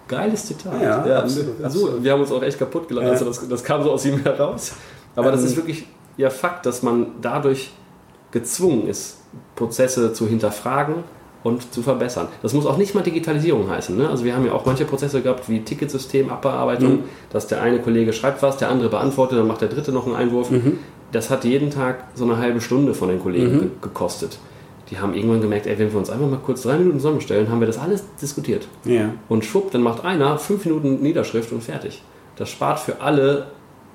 Geiles Zitat. Ja, ja absolut, absolut. Wir haben uns auch echt kaputt gelacht. Ja. Also das, das, kam so aus ihm heraus. Aber ähm, das ist wirklich ja Fakt, dass man dadurch gezwungen ist, Prozesse zu hinterfragen und zu verbessern. Das muss auch nicht mal Digitalisierung heißen. Ne? Also wir haben ja auch manche Prozesse gehabt wie Ticketsystem, Abbearbeitung, mhm. dass der eine Kollege schreibt was, der andere beantwortet, dann macht der dritte noch einen Einwurf. Mhm das hat jeden Tag so eine halbe Stunde von den Kollegen mhm. gekostet. Die haben irgendwann gemerkt, ey, wenn wir uns einfach mal kurz drei Minuten zusammenstellen, haben wir das alles diskutiert. Ja. Und schwupp, dann macht einer fünf Minuten Niederschrift und fertig. Das spart für alle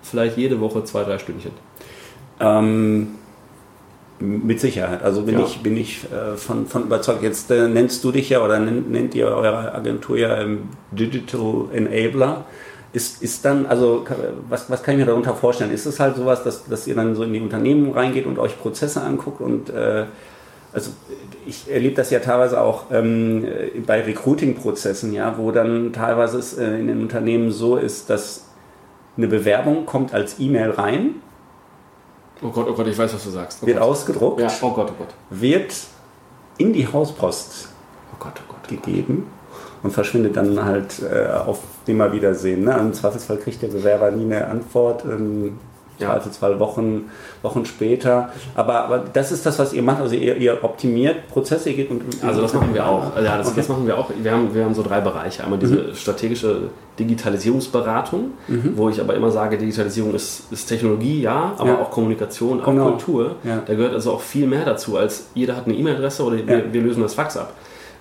vielleicht jede Woche zwei, drei Stündchen. Ähm, Mit Sicherheit. Also bin ja. ich, bin ich äh, von, von überzeugt. Jetzt äh, nennst du dich ja oder nennt, nennt ihr eure Agentur ja ähm, Digital Enabler. Ist, ist dann, also was, was kann ich mir darunter vorstellen? Ist es halt sowas, dass, dass ihr dann so in die Unternehmen reingeht und euch Prozesse anguckt und äh, also ich erlebe das ja teilweise auch ähm, bei Recruiting-Prozessen, ja, wo dann teilweise es äh, in den Unternehmen so ist, dass eine Bewerbung kommt als E-Mail rein. Oh Gott, oh Gott, ich weiß, was du sagst. Oh wird Gott. ausgedruckt. Ja, oh Gott, oh Gott. Wird in die Hauspost oh Gott, oh Gott, gegeben und verschwindet dann halt äh, auf Nimmerwiedersehen. Ne? Im Zweifelsfall kriegt der Bewerber nie eine Antwort. Ähm, ja. Zweifelsfall Wochen, Wochen später. Aber, aber das ist das, was ihr macht. Also ihr, ihr optimiert Prozesse. Ihr geht und, also das machen wir auch. Ja, das, okay. das, machen wir auch. Wir haben, wir haben so drei Bereiche. Einmal diese mhm. strategische Digitalisierungsberatung, mhm. wo ich aber immer sage, Digitalisierung ist, ist Technologie, ja, aber ja. auch Kommunikation, auch genau. Kultur. Ja. Da gehört also auch viel mehr dazu, als jeder hat eine E-Mail-Adresse oder wir, wir lösen das Fax ab.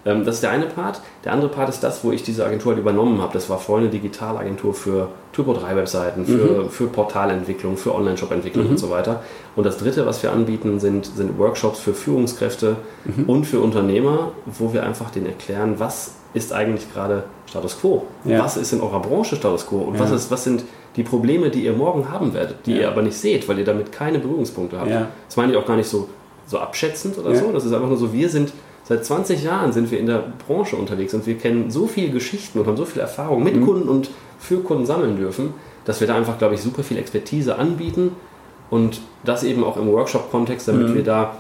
Ähm, das ist der eine Part. Der andere Part ist das, wo ich diese Agentur halt übernommen habe. Das war vorher eine Digitalagentur für Typo 3 Webseiten, für, mhm. für Portalentwicklung, für Online-Shop-Entwicklung mhm. und so weiter. Und das dritte, was wir anbieten, sind, sind Workshops für Führungskräfte mhm. und für Unternehmer, wo wir einfach denen erklären, was ist eigentlich gerade Status Quo? Ja. Was ist in eurer Branche Status Quo? Und ja. was, ist, was sind die Probleme, die ihr morgen haben werdet, die ja. ihr aber nicht seht, weil ihr damit keine Berührungspunkte habt? Das meine ich auch gar nicht so, so abschätzend oder so. Das ist einfach nur so, wir sind Seit 20 Jahren sind wir in der Branche unterwegs und wir kennen so viele Geschichten und haben so viel Erfahrung mit mhm. Kunden und für Kunden sammeln dürfen, dass wir da einfach, glaube ich, super viel Expertise anbieten und das eben auch im Workshop-Kontext, damit mhm. wir da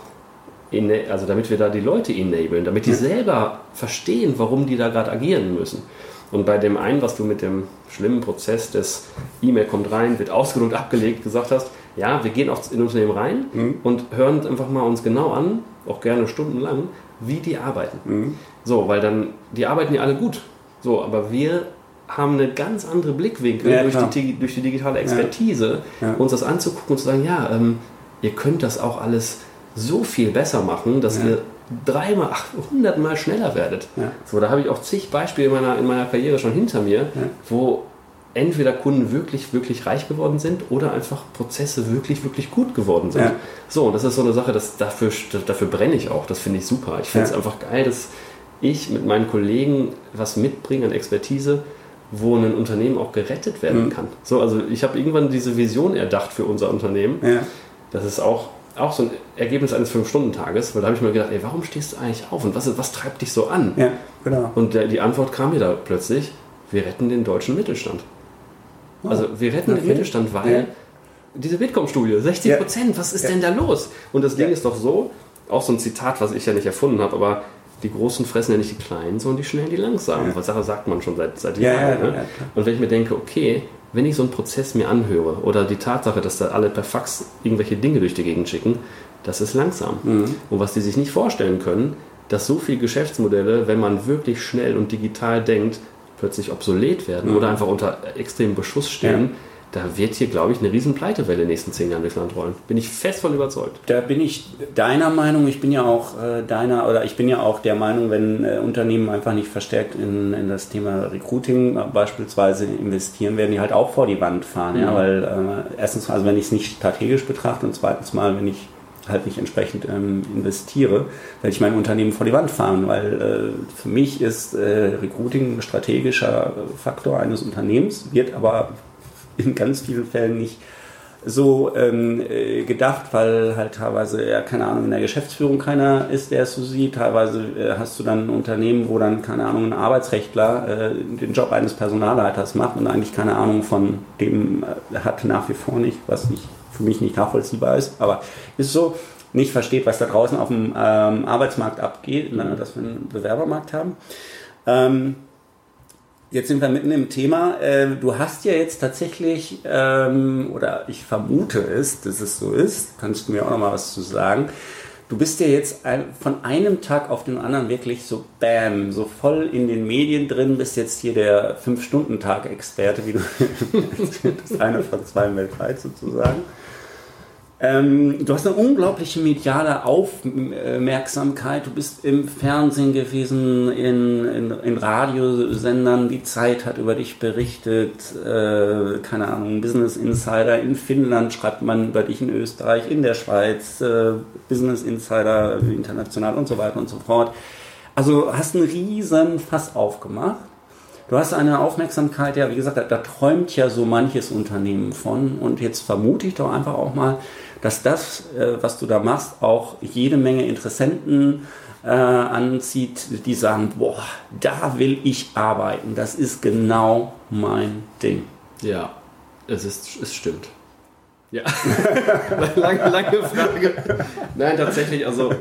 also damit wir da die Leute enablen, damit die ja. selber verstehen, warum die da gerade agieren müssen. Und bei dem einen, was du mit dem schlimmen Prozess des E-Mail kommt rein, wird ausgedruckt, abgelegt, gesagt hast, ja, wir gehen auch in Unternehmen rein mhm. und hören einfach mal uns genau an, auch gerne stundenlang, wie die arbeiten. Mhm. So, weil dann, die arbeiten ja alle gut. So, aber wir haben eine ganz andere Blickwinkel ja, durch, die, durch, die, digitale Expertise, ja. Ja. uns das anzugucken und zu sagen, ja, ähm, ihr könnt das auch alles so viel besser machen, dass ihr dreimal, hundertmal schneller werdet. So, da habe ich auch zig Beispiele in meiner, in meiner Karriere schon hinter mir, wo entweder Kunden wirklich, wirklich reich geworden sind oder einfach Prozesse wirklich, wirklich gut geworden sind. Ja. So, und das ist so eine Sache, dass dafür, dafür brenne ich auch. Das finde ich super. Ich finde es ja. einfach geil, dass ich mit meinen Kollegen was mitbringe an Expertise, wo ein Unternehmen auch gerettet werden mhm. kann. So, also ich habe irgendwann diese Vision erdacht für unser Unternehmen. Ja. Das ist auch, auch so ein Ergebnis eines Fünf-Stunden-Tages, weil da habe ich mir gedacht, ey, warum stehst du eigentlich auf und was, was treibt dich so an? Ja, genau. Und der, die Antwort kam mir da plötzlich, wir retten den deutschen Mittelstand. Also wir retten okay. den Mittelstand, weil ja. diese Bitkom-Studie, 60 Prozent, ja. was ist ja. denn da los? Und das Ding ist doch so, auch so ein Zitat, was ich ja nicht erfunden habe, aber die Großen fressen ja nicht die Kleinen, sondern die Schnellen, die Langsamen. Was Sache sagt man schon seit, seit Jahren. Ne? Und wenn ich mir denke, okay, wenn ich so einen Prozess mir anhöre oder die Tatsache, dass da alle per Fax irgendwelche Dinge durch die Gegend schicken, das ist langsam. Mhm. Und was die sich nicht vorstellen können, dass so viele Geschäftsmodelle, wenn man wirklich schnell und digital denkt, plötzlich obsolet werden mhm. oder einfach unter extremem Beschuss stehen, ja. da wird hier, glaube ich, eine riesen Pleitewelle in den nächsten zehn Jahren durchs Land rollen. Bin ich fest von überzeugt. Da bin ich deiner Meinung, ich bin ja auch äh, deiner, oder ich bin ja auch der Meinung, wenn äh, Unternehmen einfach nicht verstärkt in, in das Thema Recruiting äh, beispielsweise investieren, werden die halt auch vor die Wand fahren. Mhm. Ja, weil äh, erstens, also wenn ich es nicht strategisch betrachte und zweitens mal, wenn ich halt nicht entsprechend ähm, investiere, werde ich mein Unternehmen vor die Wand fahren, weil äh, für mich ist äh, Recruiting ein strategischer Faktor eines Unternehmens, wird aber in ganz vielen Fällen nicht so ähm, äh, gedacht, weil halt teilweise, ja, keine Ahnung, in der Geschäftsführung keiner ist, der es so sieht. Teilweise äh, hast du dann ein Unternehmen, wo dann, keine Ahnung, ein Arbeitsrechtler äh, den Job eines Personalleiters macht und eigentlich keine Ahnung von dem äh, hat nach wie vor nicht, was nicht für mich nicht nachvollziehbar ist, aber ist so, nicht versteht, was da draußen auf dem ähm, Arbeitsmarkt abgeht, mhm. dass wir einen Bewerbermarkt haben. Ähm, jetzt sind wir mitten im Thema. Äh, du hast ja jetzt tatsächlich, ähm, oder ich vermute es, dass es so ist, kannst du mir auch noch mal was zu sagen. Du bist ja jetzt von einem Tag auf den anderen wirklich so bam, so voll in den Medien drin, bist jetzt hier der Fünf-Stunden-Tag-Experte, wie du das eine von zwei weltweit sozusagen. Ähm, du hast eine unglaubliche mediale Aufmerksamkeit. Du bist im Fernsehen gewesen, in, in, in Radiosendern. Die Zeit hat über dich berichtet. Äh, keine Ahnung, Business Insider. In Finnland schreibt man über dich in Österreich, in der Schweiz. Äh, Business Insider international und so weiter und so fort. Also hast einen riesen Fass aufgemacht. Du hast eine Aufmerksamkeit, ja, wie gesagt, da, da, träumt ja so manches Unternehmen von. Und jetzt vermute ich doch einfach auch mal, dass das, äh, was du da machst, auch jede Menge Interessenten äh, anzieht, die sagen, boah, da will ich arbeiten. Das ist genau mein Ding. Ja, es, ist, es stimmt. Ja, lange, lange Frage. Nein, tatsächlich, also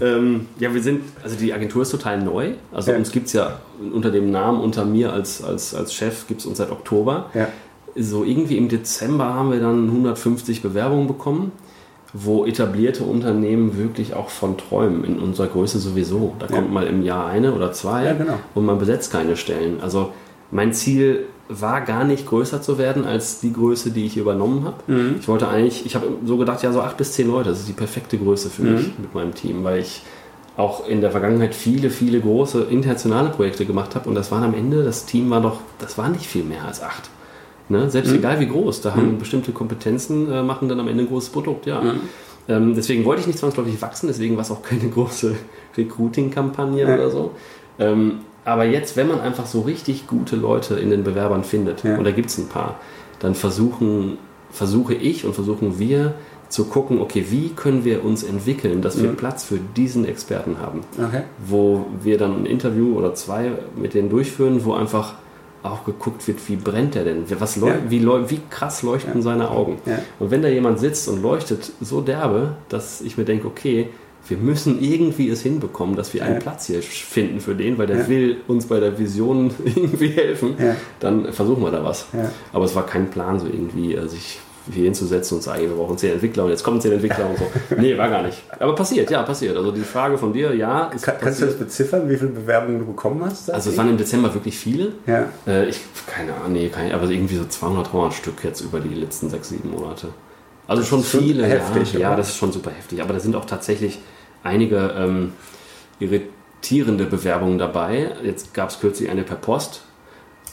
ähm, ja, wir sind, also die Agentur ist total neu. Also ja. uns gibt es ja unter dem Namen, unter mir als, als, als Chef, gibt es uns seit Oktober. Ja. So irgendwie im Dezember haben wir dann 150 Bewerbungen bekommen, wo etablierte Unternehmen wirklich auch von träumen, in unserer Größe sowieso. Da ja. kommt mal im Jahr eine oder zwei genau. und man besetzt keine Stellen. Also mein Ziel war gar nicht größer zu werden als die Größe, die ich übernommen habe. Mhm. Ich wollte eigentlich, ich habe so gedacht, ja, so acht bis zehn Leute, das ist die perfekte Größe für mhm. mich mit meinem Team, weil ich auch in der Vergangenheit viele, viele große internationale Projekte gemacht habe und das waren am Ende, das Team war doch, das war nicht viel mehr als acht. Ne? Selbst mhm. egal wie groß, da haben mhm. bestimmte Kompetenzen, äh, machen dann am Ende ein großes Produkt, ja. Mhm. Ähm, deswegen wollte ich nicht zwangsläufig wachsen, deswegen war es auch keine große Recruiting-Kampagne oder so. Ähm, aber jetzt, wenn man einfach so richtig gute Leute in den Bewerbern findet, ja. und da gibt es ein paar, dann versuchen, versuche ich und versuchen wir zu gucken, okay, wie können wir uns entwickeln, dass wir mhm. Platz für diesen Experten haben. Okay. Wo wir dann ein Interview oder zwei mit denen durchführen, wo einfach auch geguckt wird, wie brennt er denn? Was ja. wie, wie, krass leuchten ja. seine Augen? Ja. Und wenn da jemand sitzt und leuchtet so derbe, dass ich mir denke, okay, wir müssen irgendwie es hinbekommen, dass wir einen Platz hier finden für den, weil der will uns bei der Vision irgendwie helfen, dann versuchen wir da was. Aber es war kein Plan, so irgendwie äh, sich hier hinzusetzen und sagen, wir brauchen zehn Entwickler und jetzt kommen zehn Entwickler und so. Nee, war gar nicht. Aber passiert, ja, passiert. Also die Frage von dir, ja. Kann, kannst du das beziffern, wie viele Bewerbungen du bekommen hast? Also es waren im Dezember wirklich viele. Ja. Äh, ich, keine Ahnung, nee, keine, aber irgendwie so 200, 300 Stück jetzt über die letzten sechs, sieben Monate. Also schon viele. Heftig, ja, ja, das ist schon super heftig. Aber da sind auch tatsächlich einige ähm, irritierende Bewerbungen dabei. Jetzt gab es kürzlich eine per Post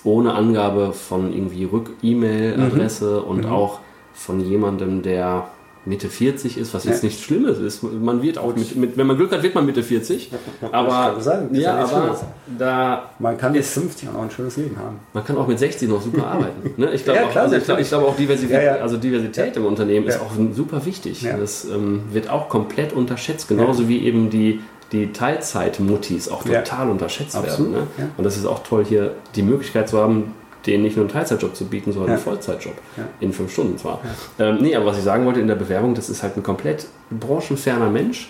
ohne Angabe von irgendwie Rück-E-Mail-Adresse mhm. und mhm. auch von jemandem, der Mitte 40 ist, was jetzt ja. nichts Schlimmes ist. Man wird auch mit, mit, wenn man Glück hat, wird man Mitte 40. aber sagen, ja, aber da man kann mit 50 auch ein schönes Leben haben. Man kann auch mit 60 noch super arbeiten. Ne? Ich glaube ja, auch, also ich glaub, ich glaub auch Diversität, ja, also Diversität im Unternehmen ist auch super wichtig. Das ähm, wird auch komplett unterschätzt, genauso wie eben die die Teilzeit-Muttis auch total unterschätzt Absolut. werden. Ne? Und das ist auch toll, hier die Möglichkeit zu haben, denen nicht nur einen Teilzeitjob zu bieten, sondern ja. einen Vollzeitjob. Ja. In fünf Stunden zwar. Ja. Ähm, nee, aber was ich sagen wollte in der Bewerbung, das ist halt ein komplett branchenferner Mensch.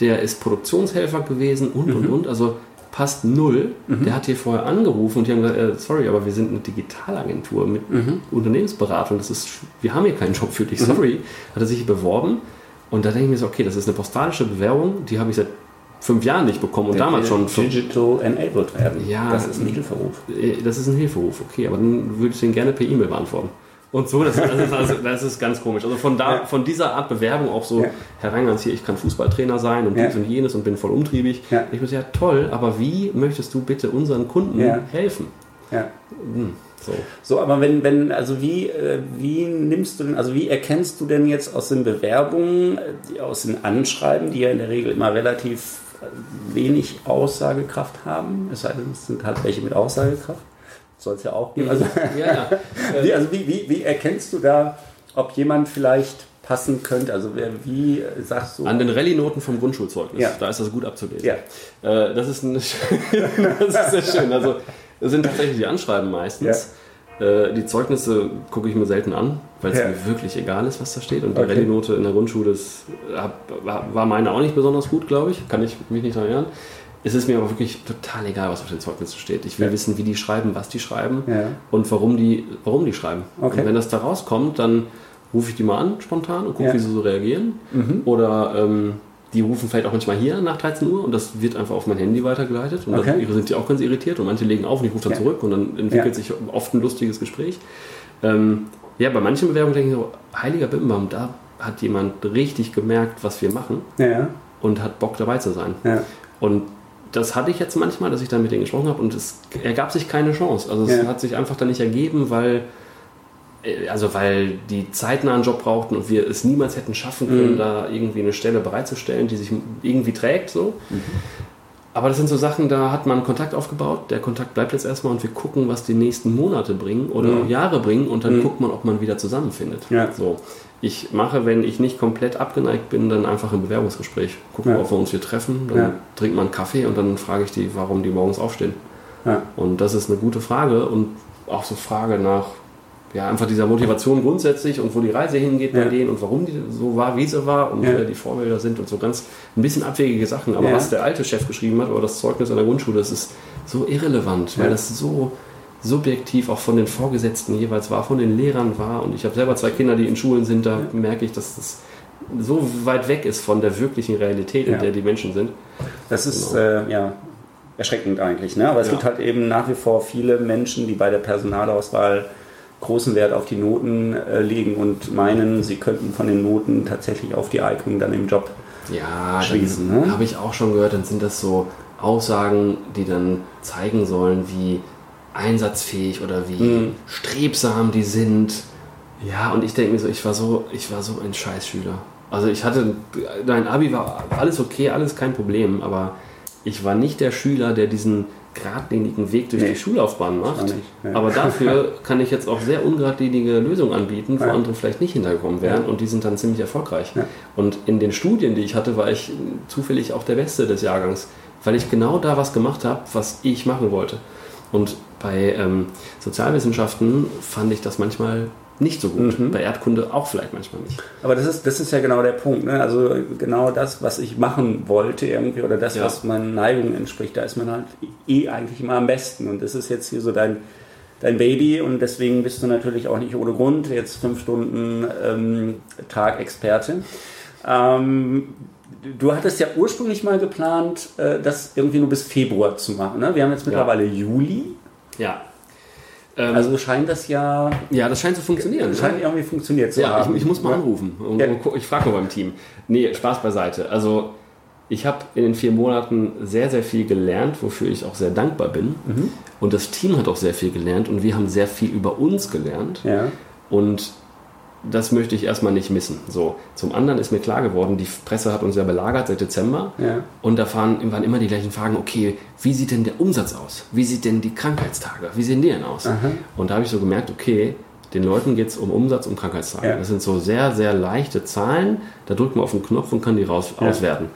Der ist Produktionshelfer gewesen und mhm. und und. Also passt null. Mhm. Der hat hier vorher angerufen und die haben gesagt, äh, sorry, aber wir sind eine Digitalagentur mit mhm. Unternehmensberatung. Das ist, wir haben hier keinen Job für dich, mhm. sorry. Hat er sich beworben. Und da denke ich mir so, okay, das ist eine postalische Bewerbung, die habe ich seit fünf Jahren nicht bekommen und Der damals schon. Digital enabled werden. Ja, das ist ein Hilferuf. Äh, das ist ein Hilferuf, okay, aber dann würde ich den gerne per E-Mail beantworten. Und so, das, das, ist, also, das ist ganz komisch. Also von, da, ja. von dieser Art Bewerbung auch so ja. herein hier, ich kann Fußballtrainer sein und dies und jenes und bin voll umtriebig. Ja. Ich muss ja toll, aber wie möchtest du bitte unseren Kunden helfen? Ja. Hm, so. so, aber wenn, wenn, also wie, äh, wie nimmst du denn, also wie erkennst du denn jetzt aus den Bewerbungen, aus den Anschreiben, die ja in der Regel immer relativ wenig Aussagekraft haben. Es sei denn, es sind halt welche mit Aussagekraft. Soll es ja auch geben. Also, ja, ja. wie, also wie, wie, wie erkennst du da, ob jemand vielleicht passen könnte? Also wie sagst du? An den Rallye-Noten vom Grundschulzeugnis. Ja. Da ist das gut abzulesen. Ja. Äh, das, ist ein, das ist sehr schön. Also das sind tatsächlich die Anschreiben meistens. Äh, die Zeugnisse gucke ich mir selten an, weil es ja. mir wirklich egal ist, was da steht. Und die okay. Rallye-Note in der Grundschule ist, war meine auch nicht besonders gut, glaube ich. Kann ich mich nicht daran erinnern. Es ist mir aber wirklich total egal, was auf den Zeugnissen steht. Ich will ja. wissen, wie die schreiben, was die schreiben ja. und warum die, warum die schreiben. Okay. Und wenn das da rauskommt, dann rufe ich die mal an spontan und gucke, wie sie so reagieren. Mhm. Oder ähm, die rufen vielleicht auch manchmal hier nach 13 Uhr und das wird einfach auf mein Handy weitergeleitet und okay. dann sind die auch ganz irritiert und manche legen auf und ich rufe dann ja. zurück und dann entwickelt ja. sich oft ein lustiges Gespräch. Ähm, ja, bei manchen Bewerbungen denke ich so, heiliger Bimbam, da hat jemand richtig gemerkt, was wir machen Ja. und hat Bock dabei zu sein. Und das hatte ich jetzt manchmal, dass ich dann mit denen gesprochen habe und es ergab sich keine Chance. Also es hat sich einfach dann nicht ergeben, weil also weil die zeitnah einen Job brauchten und wir es niemals hätten schaffen können, Mhm. da irgendwie eine Stelle bereitzustellen, die sich irgendwie trägt. So. Mhm. Aber das sind so Sachen, da hat man Kontakt aufgebaut. Der Kontakt bleibt jetzt erstmal und wir gucken, was die nächsten Monate bringen oder Mhm. Jahre bringen und dann Mhm. guckt man, ob man wieder zusammenfindet. Ja. So. Ich mache, wenn ich nicht komplett abgeneigt bin, dann einfach ein Bewerbungsgespräch. Gucken, Ja. ob wir uns hier treffen. Dann Ja. trinkt man einen Kaffee und dann frage ich die, warum die morgens aufstehen. Ja. Und das ist eine gute Frage und auch so Frage nach ja, einfach dieser Motivation grundsätzlich und wo die Reise hingeht bei Ja. denen und warum die so war, wie sie war und Ja. wer die Vorbilder sind und so ganz ein bisschen abwegige Sachen. Aber Ja. was der alte Chef geschrieben hat oder das Zeugnis an der Grundschule, das ist so irrelevant, weil das so subjektiv auch von den Vorgesetzten jeweils war, von den Lehrern war. Und ich habe selber zwei Kinder, die in Schulen sind, da merke ich, dass das so weit weg ist von der wirklichen Realität, in der die Menschen sind. Das ist Genau. äh, ja erschreckend eigentlich. Ne? Aber es Ja. gibt halt eben nach wie vor viele Menschen, die bei der Personalauswahl großen Wert auf die Noten äh, legen und meinen, sie könnten von den Noten tatsächlich auf die Eignung dann im Job. Ja, Schließen, ne? habe ich auch schon gehört, dann sind das so Aussagen, die dann zeigen sollen, wie einsatzfähig oder wie Mhm. strebsam die sind. Ja, und ich denke mir so, ich war so, ich war so ein Scheißschüler. Also ich hatte, dein Abi war alles okay, alles kein Problem, aber ich war nicht der Schüler, der diesen geradlinigen Weg durch Nee. die Schullaufbahn macht. Ja. Aber dafür kann ich jetzt auch sehr ungeradlinige Lösungen anbieten, wo Ja. andere vielleicht nicht hintergekommen wären Ja. und die sind dann ziemlich erfolgreich. Ja. Und in den Studien, die ich hatte, war ich zufällig auch der Beste des Jahrgangs, weil ich genau da was gemacht habe, was ich machen wollte. Und bei ähm, Sozialwissenschaften fand ich das manchmal nicht so gut. Mhm. Bei Erdkunde auch vielleicht manchmal nicht. Aber das ist, das ist ja genau der Punkt. Ne? Also genau das, was ich machen wollte irgendwie oder das, Ja. was meinen Neigungen entspricht, da ist man halt eh eigentlich immer am besten. Und das ist jetzt hier so dein, dein Baby und deswegen bist du natürlich auch nicht ohne Grund jetzt fünf Stunden ähm, Tag Experte. Ähm, du hattest ja ursprünglich mal geplant, äh, das irgendwie nur bis Februar zu machen. Ne? Wir haben jetzt mittlerweile Juli, Ja. Ähm, also scheint das ja ja, das scheint zu funktionieren. ne? scheint irgendwie funktioniert zu Ja, ich, haben. ich muss mal Ja. anrufen. Und, Ja. und ich frage mal beim Team. Nee, Spaß beiseite. Also, ich habe in den vier Monaten sehr, sehr viel gelernt, wofür ich auch sehr dankbar bin. Mhm. Und das Team hat auch sehr viel gelernt und wir haben sehr viel über uns gelernt. Ja. Und das möchte ich erstmal nicht missen. So, zum anderen ist mir klar geworden, die Presse hat uns ja belagert seit Dezember. Ja. Und da waren, waren immer die gleichen Fragen, okay, wie sieht denn der Umsatz aus? Wie sieht denn die Krankheitstage? Wie sehen die denn aus? Aha. Und da habe ich so gemerkt, okay, den Leuten geht es um Umsatz, um Krankheitstage. Ja. Das sind so sehr, sehr leichte Zahlen. Da drückt man auf den Knopf und kann die raus Ja. auswerten.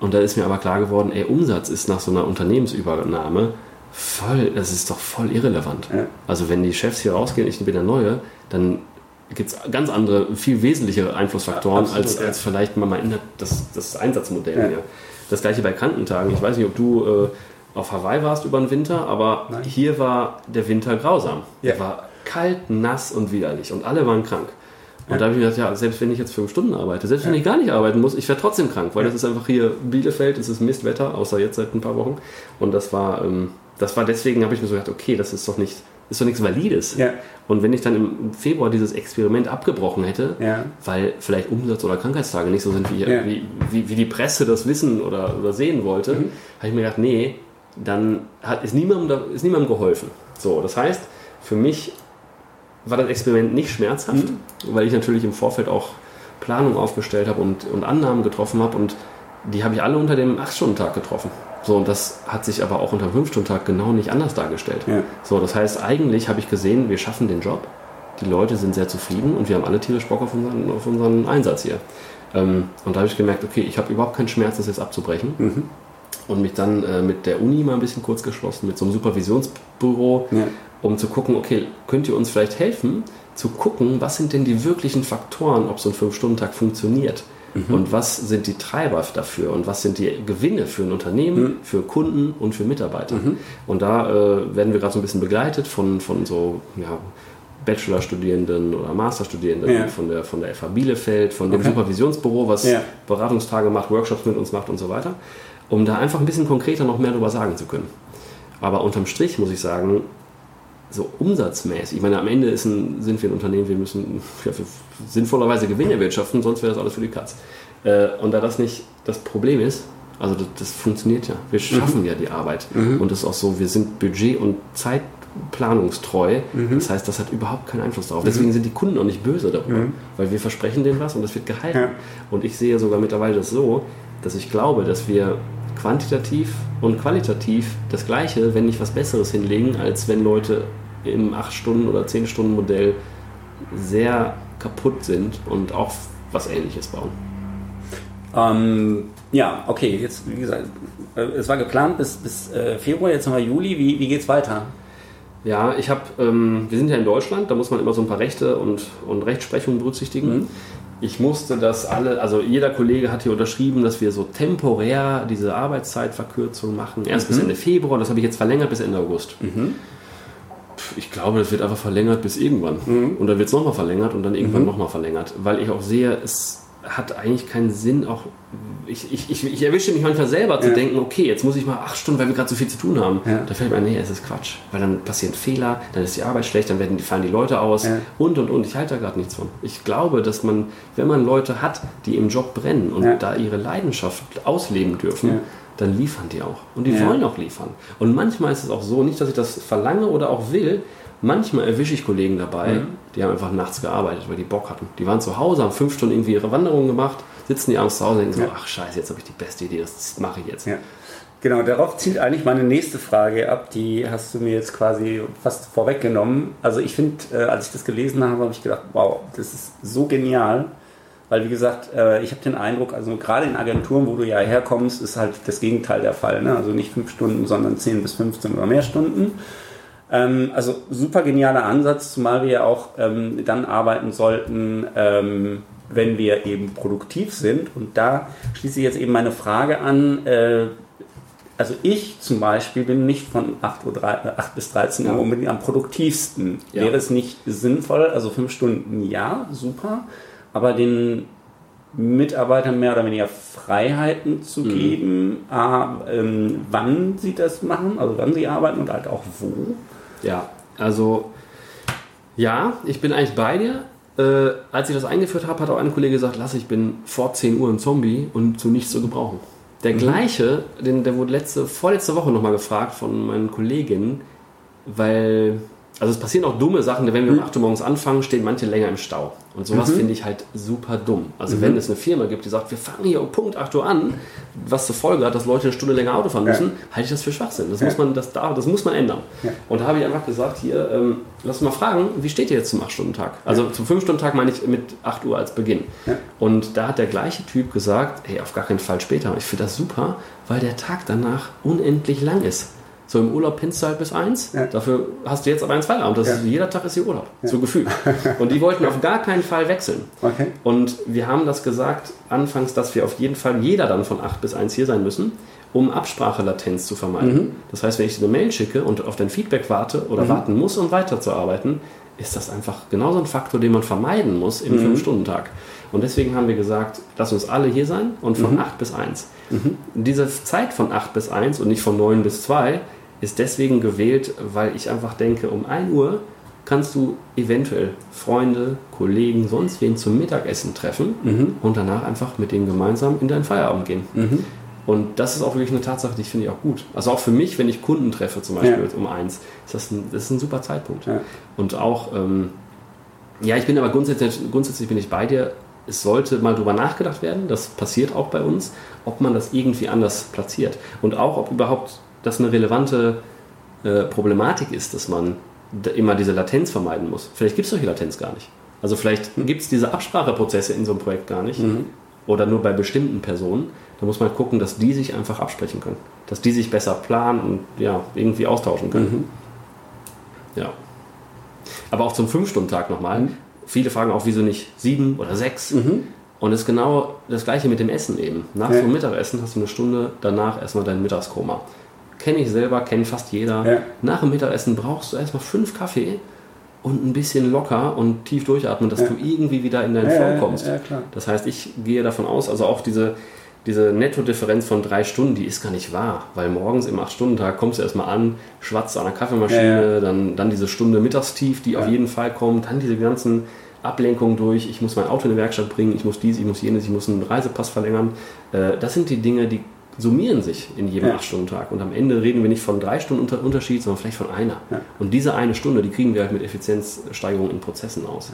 Und da ist mir aber klar geworden, ey, Umsatz ist nach so einer Unternehmensübernahme voll, das ist doch voll irrelevant. Also wenn die Chefs hier rausgehen, ich bin der Neue, dann gibt es ganz andere, viel wesentlichere Einflussfaktoren Absolut, als, ja. als vielleicht mal mal in das, das Einsatzmodell Ja. hier. Das gleiche bei Krankentagen. Ich weiß nicht, ob du äh, auf Hawaii warst über den Winter, aber Nein. hier war der Winter grausam. Ja. Der war kalt, nass und widerlich und alle waren krank. Und Ja. da habe ich mir gedacht, ja, selbst wenn ich jetzt fünf Stunden arbeite, selbst wenn ich gar nicht arbeiten muss, ich werde trotzdem krank, weil Ja. das ist einfach hier Bielefeld, es ist Mistwetter, außer jetzt seit ein paar Wochen. Und das war, ähm, das war deswegen, habe ich mir so gedacht, okay, das ist doch nicht, ist doch nichts Valides. Ja. Und wenn ich dann im Februar dieses Experiment abgebrochen hätte, Ja. weil vielleicht Umsatz- oder Krankheitstage nicht so sind, wie, Ja. wie, wie, wie die Presse das wissen oder, oder sehen wollte, Mhm. habe ich mir gedacht, nee, dann hat, ist, niemandem, ist niemandem geholfen. So, das heißt, für mich war das Experiment nicht schmerzhaft, Mhm. weil ich natürlich im Vorfeld auch Planung aufgestellt habe und, und Annahmen getroffen habe und die habe ich alle unter dem 8-Stunden-Tag getroffen. So, und das hat sich aber auch unter dem 5-Stunden-Tag genau nicht anders dargestellt. Ja. So, das heißt, eigentlich habe ich gesehen, wir schaffen den Job, die Leute sind sehr zufrieden und wir haben alle tierisch Bock auf unseren, auf unseren Einsatz hier. Ähm, und da habe ich gemerkt, okay, ich habe überhaupt keinen Schmerz, das jetzt abzubrechen. Mhm. Und mich dann äh, mit der Uni mal ein bisschen kurz geschlossen, mit so einem Supervisionsbüro, Ja. um zu gucken, okay, könnt ihr uns vielleicht helfen, zu gucken, was sind denn die wirklichen Faktoren, ob so ein Fünf-Stunden-Tag funktioniert? Und was sind die Treiber dafür? Und was sind die Gewinne für ein Unternehmen, für Kunden und für Mitarbeiter? Und da äh, werden wir gerade so ein bisschen begleitet von, von so ja, Bachelorstudierenden oder Masterstudierenden Ja. von, der, von der FH Bielefeld, von dem Okay. Supervisionsbüro, was Ja. Beratungstage macht, Workshops mit uns macht und so weiter, um da einfach ein bisschen konkreter noch mehr darüber sagen zu können. Aber unterm Strich muss ich sagen, so umsatzmäßig, ich meine, am Ende ein, sind wir ein Unternehmen, wir müssen ja, sinnvollerweise Gewinn erwirtschaften, sonst wäre das alles für die Katz. Äh, und da das nicht das Problem ist, also das, das funktioniert ja, wir schaffen mhm. ja die Arbeit. Mhm. Und das ist auch so, wir sind budget- und zeitplanungstreu. Mhm. Das heißt, das hat überhaupt keinen Einfluss darauf. Deswegen mhm. sind die Kunden auch nicht böse darüber, mhm. weil wir versprechen denen was und das wird gehalten. Ja. Und ich sehe sogar mittlerweile das so, dass ich glaube, dass wir quantitativ und qualitativ das Gleiche, wenn nicht was Besseres hinlegen, als wenn Leute im 8-Stunden- oder 10-Stunden-Modell sehr kaputt sind und auch was Ähnliches bauen. Ähm, ja, okay, jetzt, wie gesagt, äh, es war geplant bis, bis äh, Februar, jetzt haben wir Juli. Wie, wie es weiter? Ja, ich habe, ähm, wir sind ja in Deutschland, da muss man immer so ein paar Rechte und, und Rechtsprechung berücksichtigen. Mhm. Ich musste das alle, also jeder Kollege hat hier unterschrieben, dass wir so temporär diese Arbeitszeitverkürzung machen. Erst mhm. bis Ende Februar, das habe ich jetzt verlängert bis Ende August. Mhm. Ich glaube, das wird einfach verlängert bis irgendwann. Mhm. Und dann wird es nochmal verlängert und dann irgendwann mhm. nochmal verlängert. Weil ich auch sehe, es hat eigentlich keinen Sinn, auch ich, ich, ich, ich erwische mich manchmal selber zu ja. denken, okay, jetzt muss ich mal acht Stunden, weil wir gerade so viel zu tun haben. Ja. Da fällt mir, nee, es ist Quatsch. Weil dann passieren Fehler, dann ist die Arbeit schlecht, dann werden die, fallen die Leute aus ja. und und und. Ich halte da gerade nichts von. Ich glaube, dass man, wenn man Leute hat, die im Job brennen und da ihre Leidenschaft ausleben dürfen, dann liefern die auch. Und die wollen auch liefern. Und manchmal ist es auch so, nicht, dass ich das verlange oder auch will, Manchmal erwische ich Kollegen dabei, mhm. die haben einfach nachts gearbeitet, weil die Bock hatten. Die waren zu Hause, haben fünf Stunden irgendwie ihre Wanderung gemacht, sitzen die abends zu Hause und denken ja. so, ach scheiße, jetzt habe ich die beste Idee, das mache ich jetzt. Ja. Genau, darauf zielt eigentlich meine nächste Frage ab, die hast du mir jetzt quasi fast vorweggenommen. Also ich finde, äh, als ich das gelesen habe, habe ich gedacht, wow, das ist so genial. Weil wie gesagt, äh, ich habe den Eindruck, also gerade in Agenturen, wo du ja herkommst, ist halt das Gegenteil der Fall. Ne? Also nicht fünf Stunden, sondern zehn bis 15 oder mehr Stunden. Ähm, also super genialer Ansatz, zumal wir ja auch ähm, dann arbeiten sollten, ähm, wenn wir eben produktiv sind. Und da schließe ich jetzt eben meine Frage an. Äh, also ich zum Beispiel bin nicht von 8, Uhr, 8 äh, bis 13 Uhr unbedingt am produktivsten. Ja. Wäre es nicht sinnvoll, also fünf Stunden ja, super, aber den Mitarbeitern mehr oder weniger Freiheiten zu mhm. geben, äh, ähm, wann sie das machen, also wann sie arbeiten und halt auch wo. Ja, also ja, ich bin eigentlich bei dir. Äh, als ich das eingeführt habe, hat auch ein Kollege gesagt, lass, ich bin vor 10 Uhr ein Zombie und zu nichts zu gebrauchen. Der mhm. gleiche, den, der wurde letzte, vorletzte Woche nochmal gefragt von meinen Kolleginnen, weil also es passieren auch dumme Sachen, wenn wir mhm. um 8 Uhr morgens anfangen, stehen manche länger im Stau. Und sowas mhm. finde ich halt super dumm. Also mhm. wenn es eine Firma gibt, die sagt, wir fangen hier um Punkt 8 Uhr an, was zur Folge hat, dass Leute eine Stunde länger Auto fahren müssen, ja. halte ich das für Schwachsinn. Das, ja. muss, man, das, das muss man ändern. Ja. Und da habe ich einfach gesagt, hier, ähm, lass mal fragen, wie steht ihr jetzt zum 8-Stunden-Tag? Also zum 5-Stunden-Tag meine ich mit 8 Uhr als Beginn. Und da hat der gleiche Typ gesagt, hey, auf gar keinen Fall später. Ich finde das super, weil der Tag danach unendlich lang ist. So im Urlaub pennst du halt bis eins. Ja. Dafür hast du jetzt aber eins Feierabend. Das ja. ist, jeder Tag ist hier Urlaub. Ja. So gefühlt. Und die wollten auf gar keinen Fall wechseln. Okay. Und wir haben das gesagt anfangs, dass wir auf jeden Fall jeder dann von acht bis eins hier sein müssen, um Absprachelatenz zu vermeiden. Mhm. Das heißt, wenn ich dir eine Mail schicke und auf dein Feedback warte oder mhm. warten muss, um weiterzuarbeiten, ist das einfach genauso ein Faktor, den man vermeiden muss im mhm. 5-Stunden-Tag. Und deswegen haben wir gesagt, lass uns alle hier sein und von mhm. 8 bis 1. Mhm. Diese Zeit von 8 bis 1 und nicht von 9 bis 2 ist deswegen gewählt, weil ich einfach denke, um 1 Uhr kannst du eventuell Freunde, Kollegen, sonst wen zum Mittagessen treffen mhm. und danach einfach mit denen gemeinsam in deinen Feierabend gehen. Mhm. Und das ist auch wirklich eine Tatsache, die ich finde ich auch gut. Also auch für mich, wenn ich Kunden treffe, zum Beispiel ja. um eins, ist das ein, das ist ein super Zeitpunkt. Ja. Und auch, ähm, ja, ich bin aber grundsätzlich, grundsätzlich bin ich bei dir. Es sollte mal drüber nachgedacht werden, das passiert auch bei uns, ob man das irgendwie anders platziert. Und auch, ob überhaupt das eine relevante äh, Problematik ist, dass man immer diese Latenz vermeiden muss. Vielleicht gibt es solche Latenz gar nicht. Also vielleicht gibt es diese Abspracheprozesse in so einem Projekt gar nicht. Mhm. Oder nur bei bestimmten Personen. Da muss man gucken, dass die sich einfach absprechen können. Dass die sich besser planen und ja, irgendwie austauschen können. Mhm. Ja. Aber auch zum 5-Stunden-Tag nochmal. Mhm. Viele fragen auch, wieso nicht sieben oder sechs? Mhm. Und es ist genau das gleiche mit dem Essen eben. Nach ja. so einem Mittagessen hast du eine Stunde danach erstmal dein Mittagskoma kenne ich selber, kennt fast jeder. Ja. Nach dem Mittagessen brauchst du erstmal fünf Kaffee und ein bisschen locker und tief durchatmen, dass ja. du irgendwie wieder in deinen ja, Flow kommst. das heißt, ich gehe davon aus, also auch diese, diese Netto-Differenz von drei Stunden, die ist gar nicht wahr, weil morgens im 8-Stunden-Tag kommst du erstmal an, schwatzt an der Kaffeemaschine, ja, ja. Dann, dann diese Stunde Mittagstief, die ja. auf jeden Fall kommt, dann diese ganzen Ablenkungen durch, ich muss mein Auto in die Werkstatt bringen, ich muss dies, ich muss jenes, ich muss einen Reisepass verlängern. Äh, das sind die Dinge, die summieren sich in jedem 8-Stunden-Tag. Und am Ende reden wir nicht von drei Stunden Unterschied, sondern vielleicht von einer. Und diese eine Stunde, die kriegen wir halt mit Effizienzsteigerung in Prozessen aus.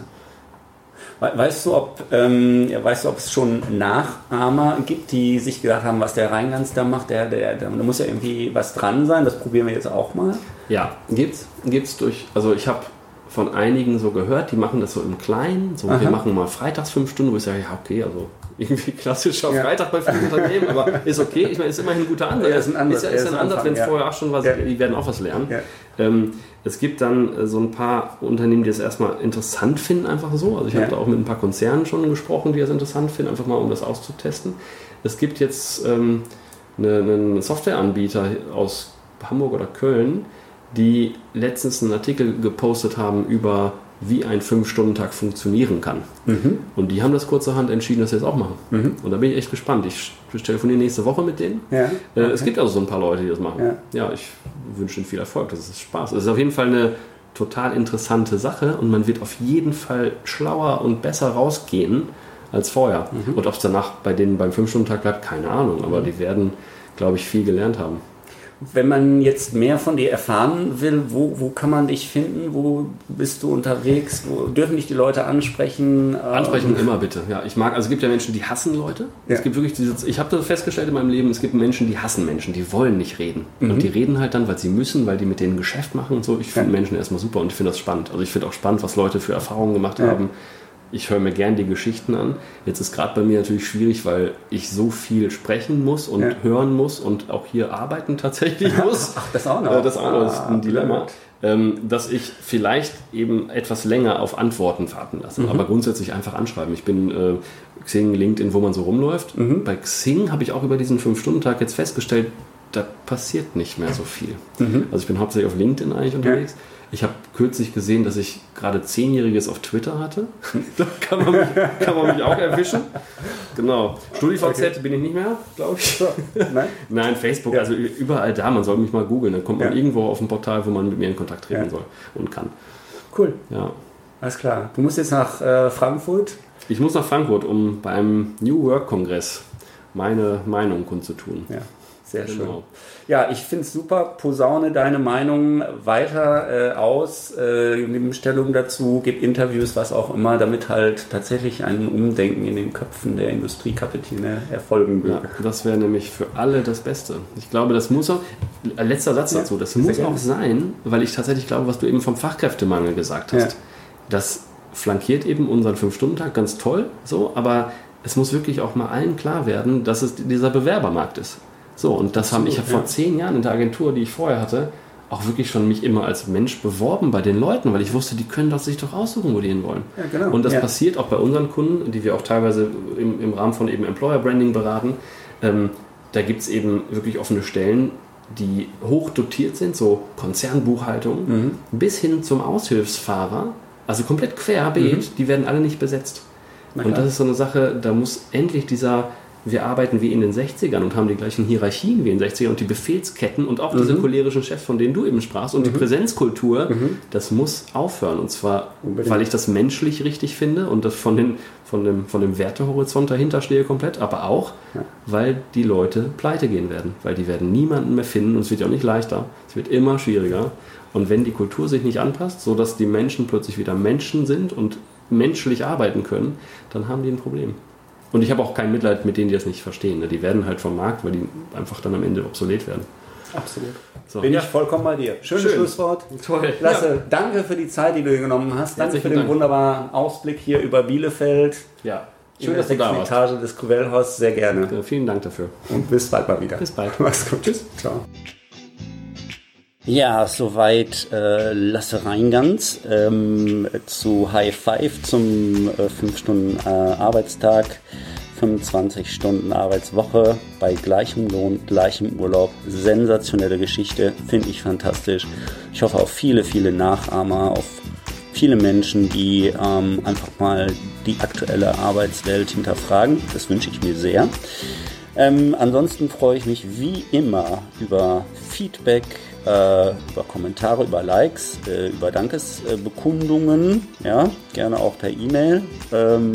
Weißt du, ob, ähm, weißt du, ob es schon Nachahmer gibt, die sich gedacht haben, was der Reingans da macht? Der, der, der, da muss ja irgendwie was dran sein. Das probieren wir jetzt auch mal. Ja, gibt's, gibt's durch. Also ich habe von einigen so gehört, die machen das so im Kleinen. So, wir machen mal freitags fünf Stunden, wo ich sage, ja, okay, also irgendwie klassischer ja. Freitag bei vielen Unternehmen, aber ist okay. Ich meine, ist immerhin ein guter Ansatz. Ja, ist ein Ansatz, ist, ja, ist ein Ansatz wenn es vorher auch schon was, die werden auch was lernen. Ähm, es gibt dann äh, so ein paar Unternehmen, die es erstmal interessant finden, einfach so. Also ich habe da auch mit ein paar Konzernen schon gesprochen, die es interessant finden, einfach mal um das auszutesten. Es gibt jetzt ähm, eine, einen Softwareanbieter aus Hamburg oder Köln, die letztens einen Artikel gepostet haben über wie ein 5-Stunden-Tag funktionieren kann. Mhm. Und die haben das kurzerhand entschieden, dass sie das auch machen. Mhm. Und da bin ich echt gespannt. Ich telefoniere nächste Woche mit denen. Ja. Äh, okay. Es gibt also so ein paar Leute, die das machen. Ja, ja ich wünsche ihnen viel Erfolg. Das ist Spaß. Es ist auf jeden Fall eine total interessante Sache und man wird auf jeden Fall schlauer und besser rausgehen als vorher. Mhm. Und ob es danach bei denen beim 5-Stunden-Tag bleibt, keine Ahnung. Aber mhm. die werden, glaube ich, viel gelernt haben. Wenn man jetzt mehr von dir erfahren will, wo, wo kann man dich finden? Wo bist du unterwegs? Wo dürfen dich die Leute ansprechen? Ansprechen ähm, immer bitte. Ja, ich mag, also es gibt ja Menschen, die hassen Leute. Ja. Es gibt wirklich diese, ich habe das festgestellt in meinem Leben, es gibt Menschen, die hassen Menschen, die wollen nicht reden. Mhm. Und die reden halt dann, weil sie müssen, weil die mit denen Geschäft machen und so. Ich finde ja. Menschen erstmal super und ich finde das spannend. Also ich finde auch spannend, was Leute für Erfahrungen gemacht ja. haben ich höre mir gern die Geschichten an. Jetzt ist gerade bei mir natürlich schwierig, weil ich so viel sprechen muss und ja. hören muss und auch hier arbeiten tatsächlich muss. Ach, das auch noch. Äh, das auch noch ist ein ah, Dilemma. Ähm, dass ich vielleicht eben etwas länger auf Antworten warten lasse. Mhm. Aber grundsätzlich einfach anschreiben. Ich bin äh, Xing, LinkedIn, wo man so rumläuft. Mhm. Bei Xing habe ich auch über diesen 5-Stunden-Tag jetzt festgestellt, da passiert nicht mehr so viel. Mhm. Also ich bin hauptsächlich auf LinkedIn eigentlich unterwegs. Ja. Ich habe kürzlich gesehen, dass ich gerade Zehnjähriges auf Twitter hatte. da kann man, mich, kann man mich auch erwischen. Genau. StudiVZ okay. bin ich nicht mehr, glaube ich. So. Nein? Nein, Facebook, ja. also überall da. Man soll mich mal googeln. Dann kommt man ja. irgendwo auf ein Portal, wo man mit mir in Kontakt treten ja. soll und kann. Cool. Ja. Alles klar. Du musst jetzt nach äh, Frankfurt. Ich muss nach Frankfurt, um beim New Work Kongress meine Meinung kundzutun. Ja. Sehr genau. schön. Ja, ich finde es super. Posaune deine Meinung weiter äh, aus, äh, gib Stellung dazu, gib Interviews, was auch immer, damit halt tatsächlich ein Umdenken in den Köpfen der Industriekapitäne erfolgen wird. Ja, das wäre nämlich für alle das Beste. Ich glaube, das muss auch, äh, letzter Satz ja, dazu, das muss auch sein, weil ich tatsächlich glaube, was du eben vom Fachkräftemangel gesagt hast, ja. das flankiert eben unseren Fünf-Stunden-Tag ganz toll, so, aber es muss wirklich auch mal allen klar werden, dass es dieser Bewerbermarkt ist. So, und das haben ich habe ja. vor zehn Jahren in der Agentur, die ich vorher hatte, auch wirklich schon mich immer als Mensch beworben bei den Leuten, weil ich wusste, die können das sich doch aussuchen, wo die hin wollen. Ja, genau. Und das ja. passiert auch bei unseren Kunden, die wir auch teilweise im, im Rahmen von eben Employer Branding beraten. Ähm, da gibt es eben wirklich offene Stellen, die hoch dotiert sind, so Konzernbuchhaltung, mhm. bis hin zum Aushilfsfahrer, also komplett querbeet, mhm. die werden alle nicht besetzt. Und das ist so eine Sache, da muss endlich dieser wir arbeiten wie in den 60ern und haben die gleichen Hierarchien wie in den 60ern und die Befehlsketten und auch mhm. diese cholerischen Chefs, von denen du eben sprachst und mhm. die Präsenzkultur, mhm. das muss aufhören. Und zwar, Unbedingt. weil ich das menschlich richtig finde und das von, den, von, dem, von dem Wertehorizont dahinter stehe komplett, aber auch, ja. weil die Leute pleite gehen werden, weil die werden niemanden mehr finden und es wird ja auch nicht leichter, es wird immer schwieriger. Und wenn die Kultur sich nicht anpasst, sodass die Menschen plötzlich wieder Menschen sind und menschlich arbeiten können, dann haben die ein Problem. Und ich habe auch kein Mitleid mit denen, die das nicht verstehen. Ne? Die werden halt vom Markt, weil die einfach dann am Ende obsolet werden. Absolut. So. Bin ja. ich vollkommen bei dir. Schönes Schön. Schlusswort. Toll. Lasse, ja. danke für die Zeit, die du genommen hast. Danke für den Dank. wunderbaren Ausblick hier über Bielefeld. Ja. Schön, in der sechsten Etage des Kuvelhaus. Sehr gerne. Ja, vielen Dank dafür. Und bis bald mal wieder. Bis bald. Mach's gut. Tschüss. Ciao. Ja, soweit äh, Lasse Reingans ähm, zu High Five zum äh, 5 Stunden äh, Arbeitstag, 25 Stunden Arbeitswoche bei gleichem Lohn, gleichem Urlaub. Sensationelle Geschichte, finde ich fantastisch. Ich hoffe auf viele, viele Nachahmer, auf viele Menschen, die ähm, einfach mal die aktuelle Arbeitswelt hinterfragen. Das wünsche ich mir sehr. Ähm, ansonsten freue ich mich wie immer über Feedback, äh, über Kommentare, über Likes, äh, über Dankesbekundungen. ja, gerne auch per E-Mail, ähm,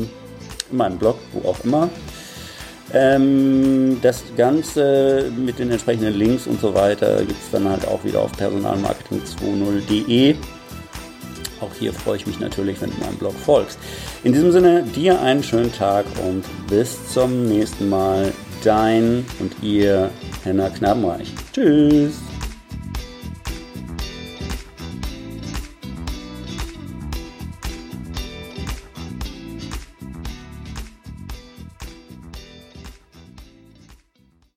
in meinem Blog, wo auch immer. Ähm, das Ganze mit den entsprechenden Links und so weiter gibt es dann halt auch wieder auf personalmarketing20.de. Auch hier freue ich mich natürlich, wenn du meinem Blog folgst. In diesem Sinne, dir einen schönen Tag und bis zum nächsten Mal. Dein und ihr, Henna Knabenreich. Tschüss.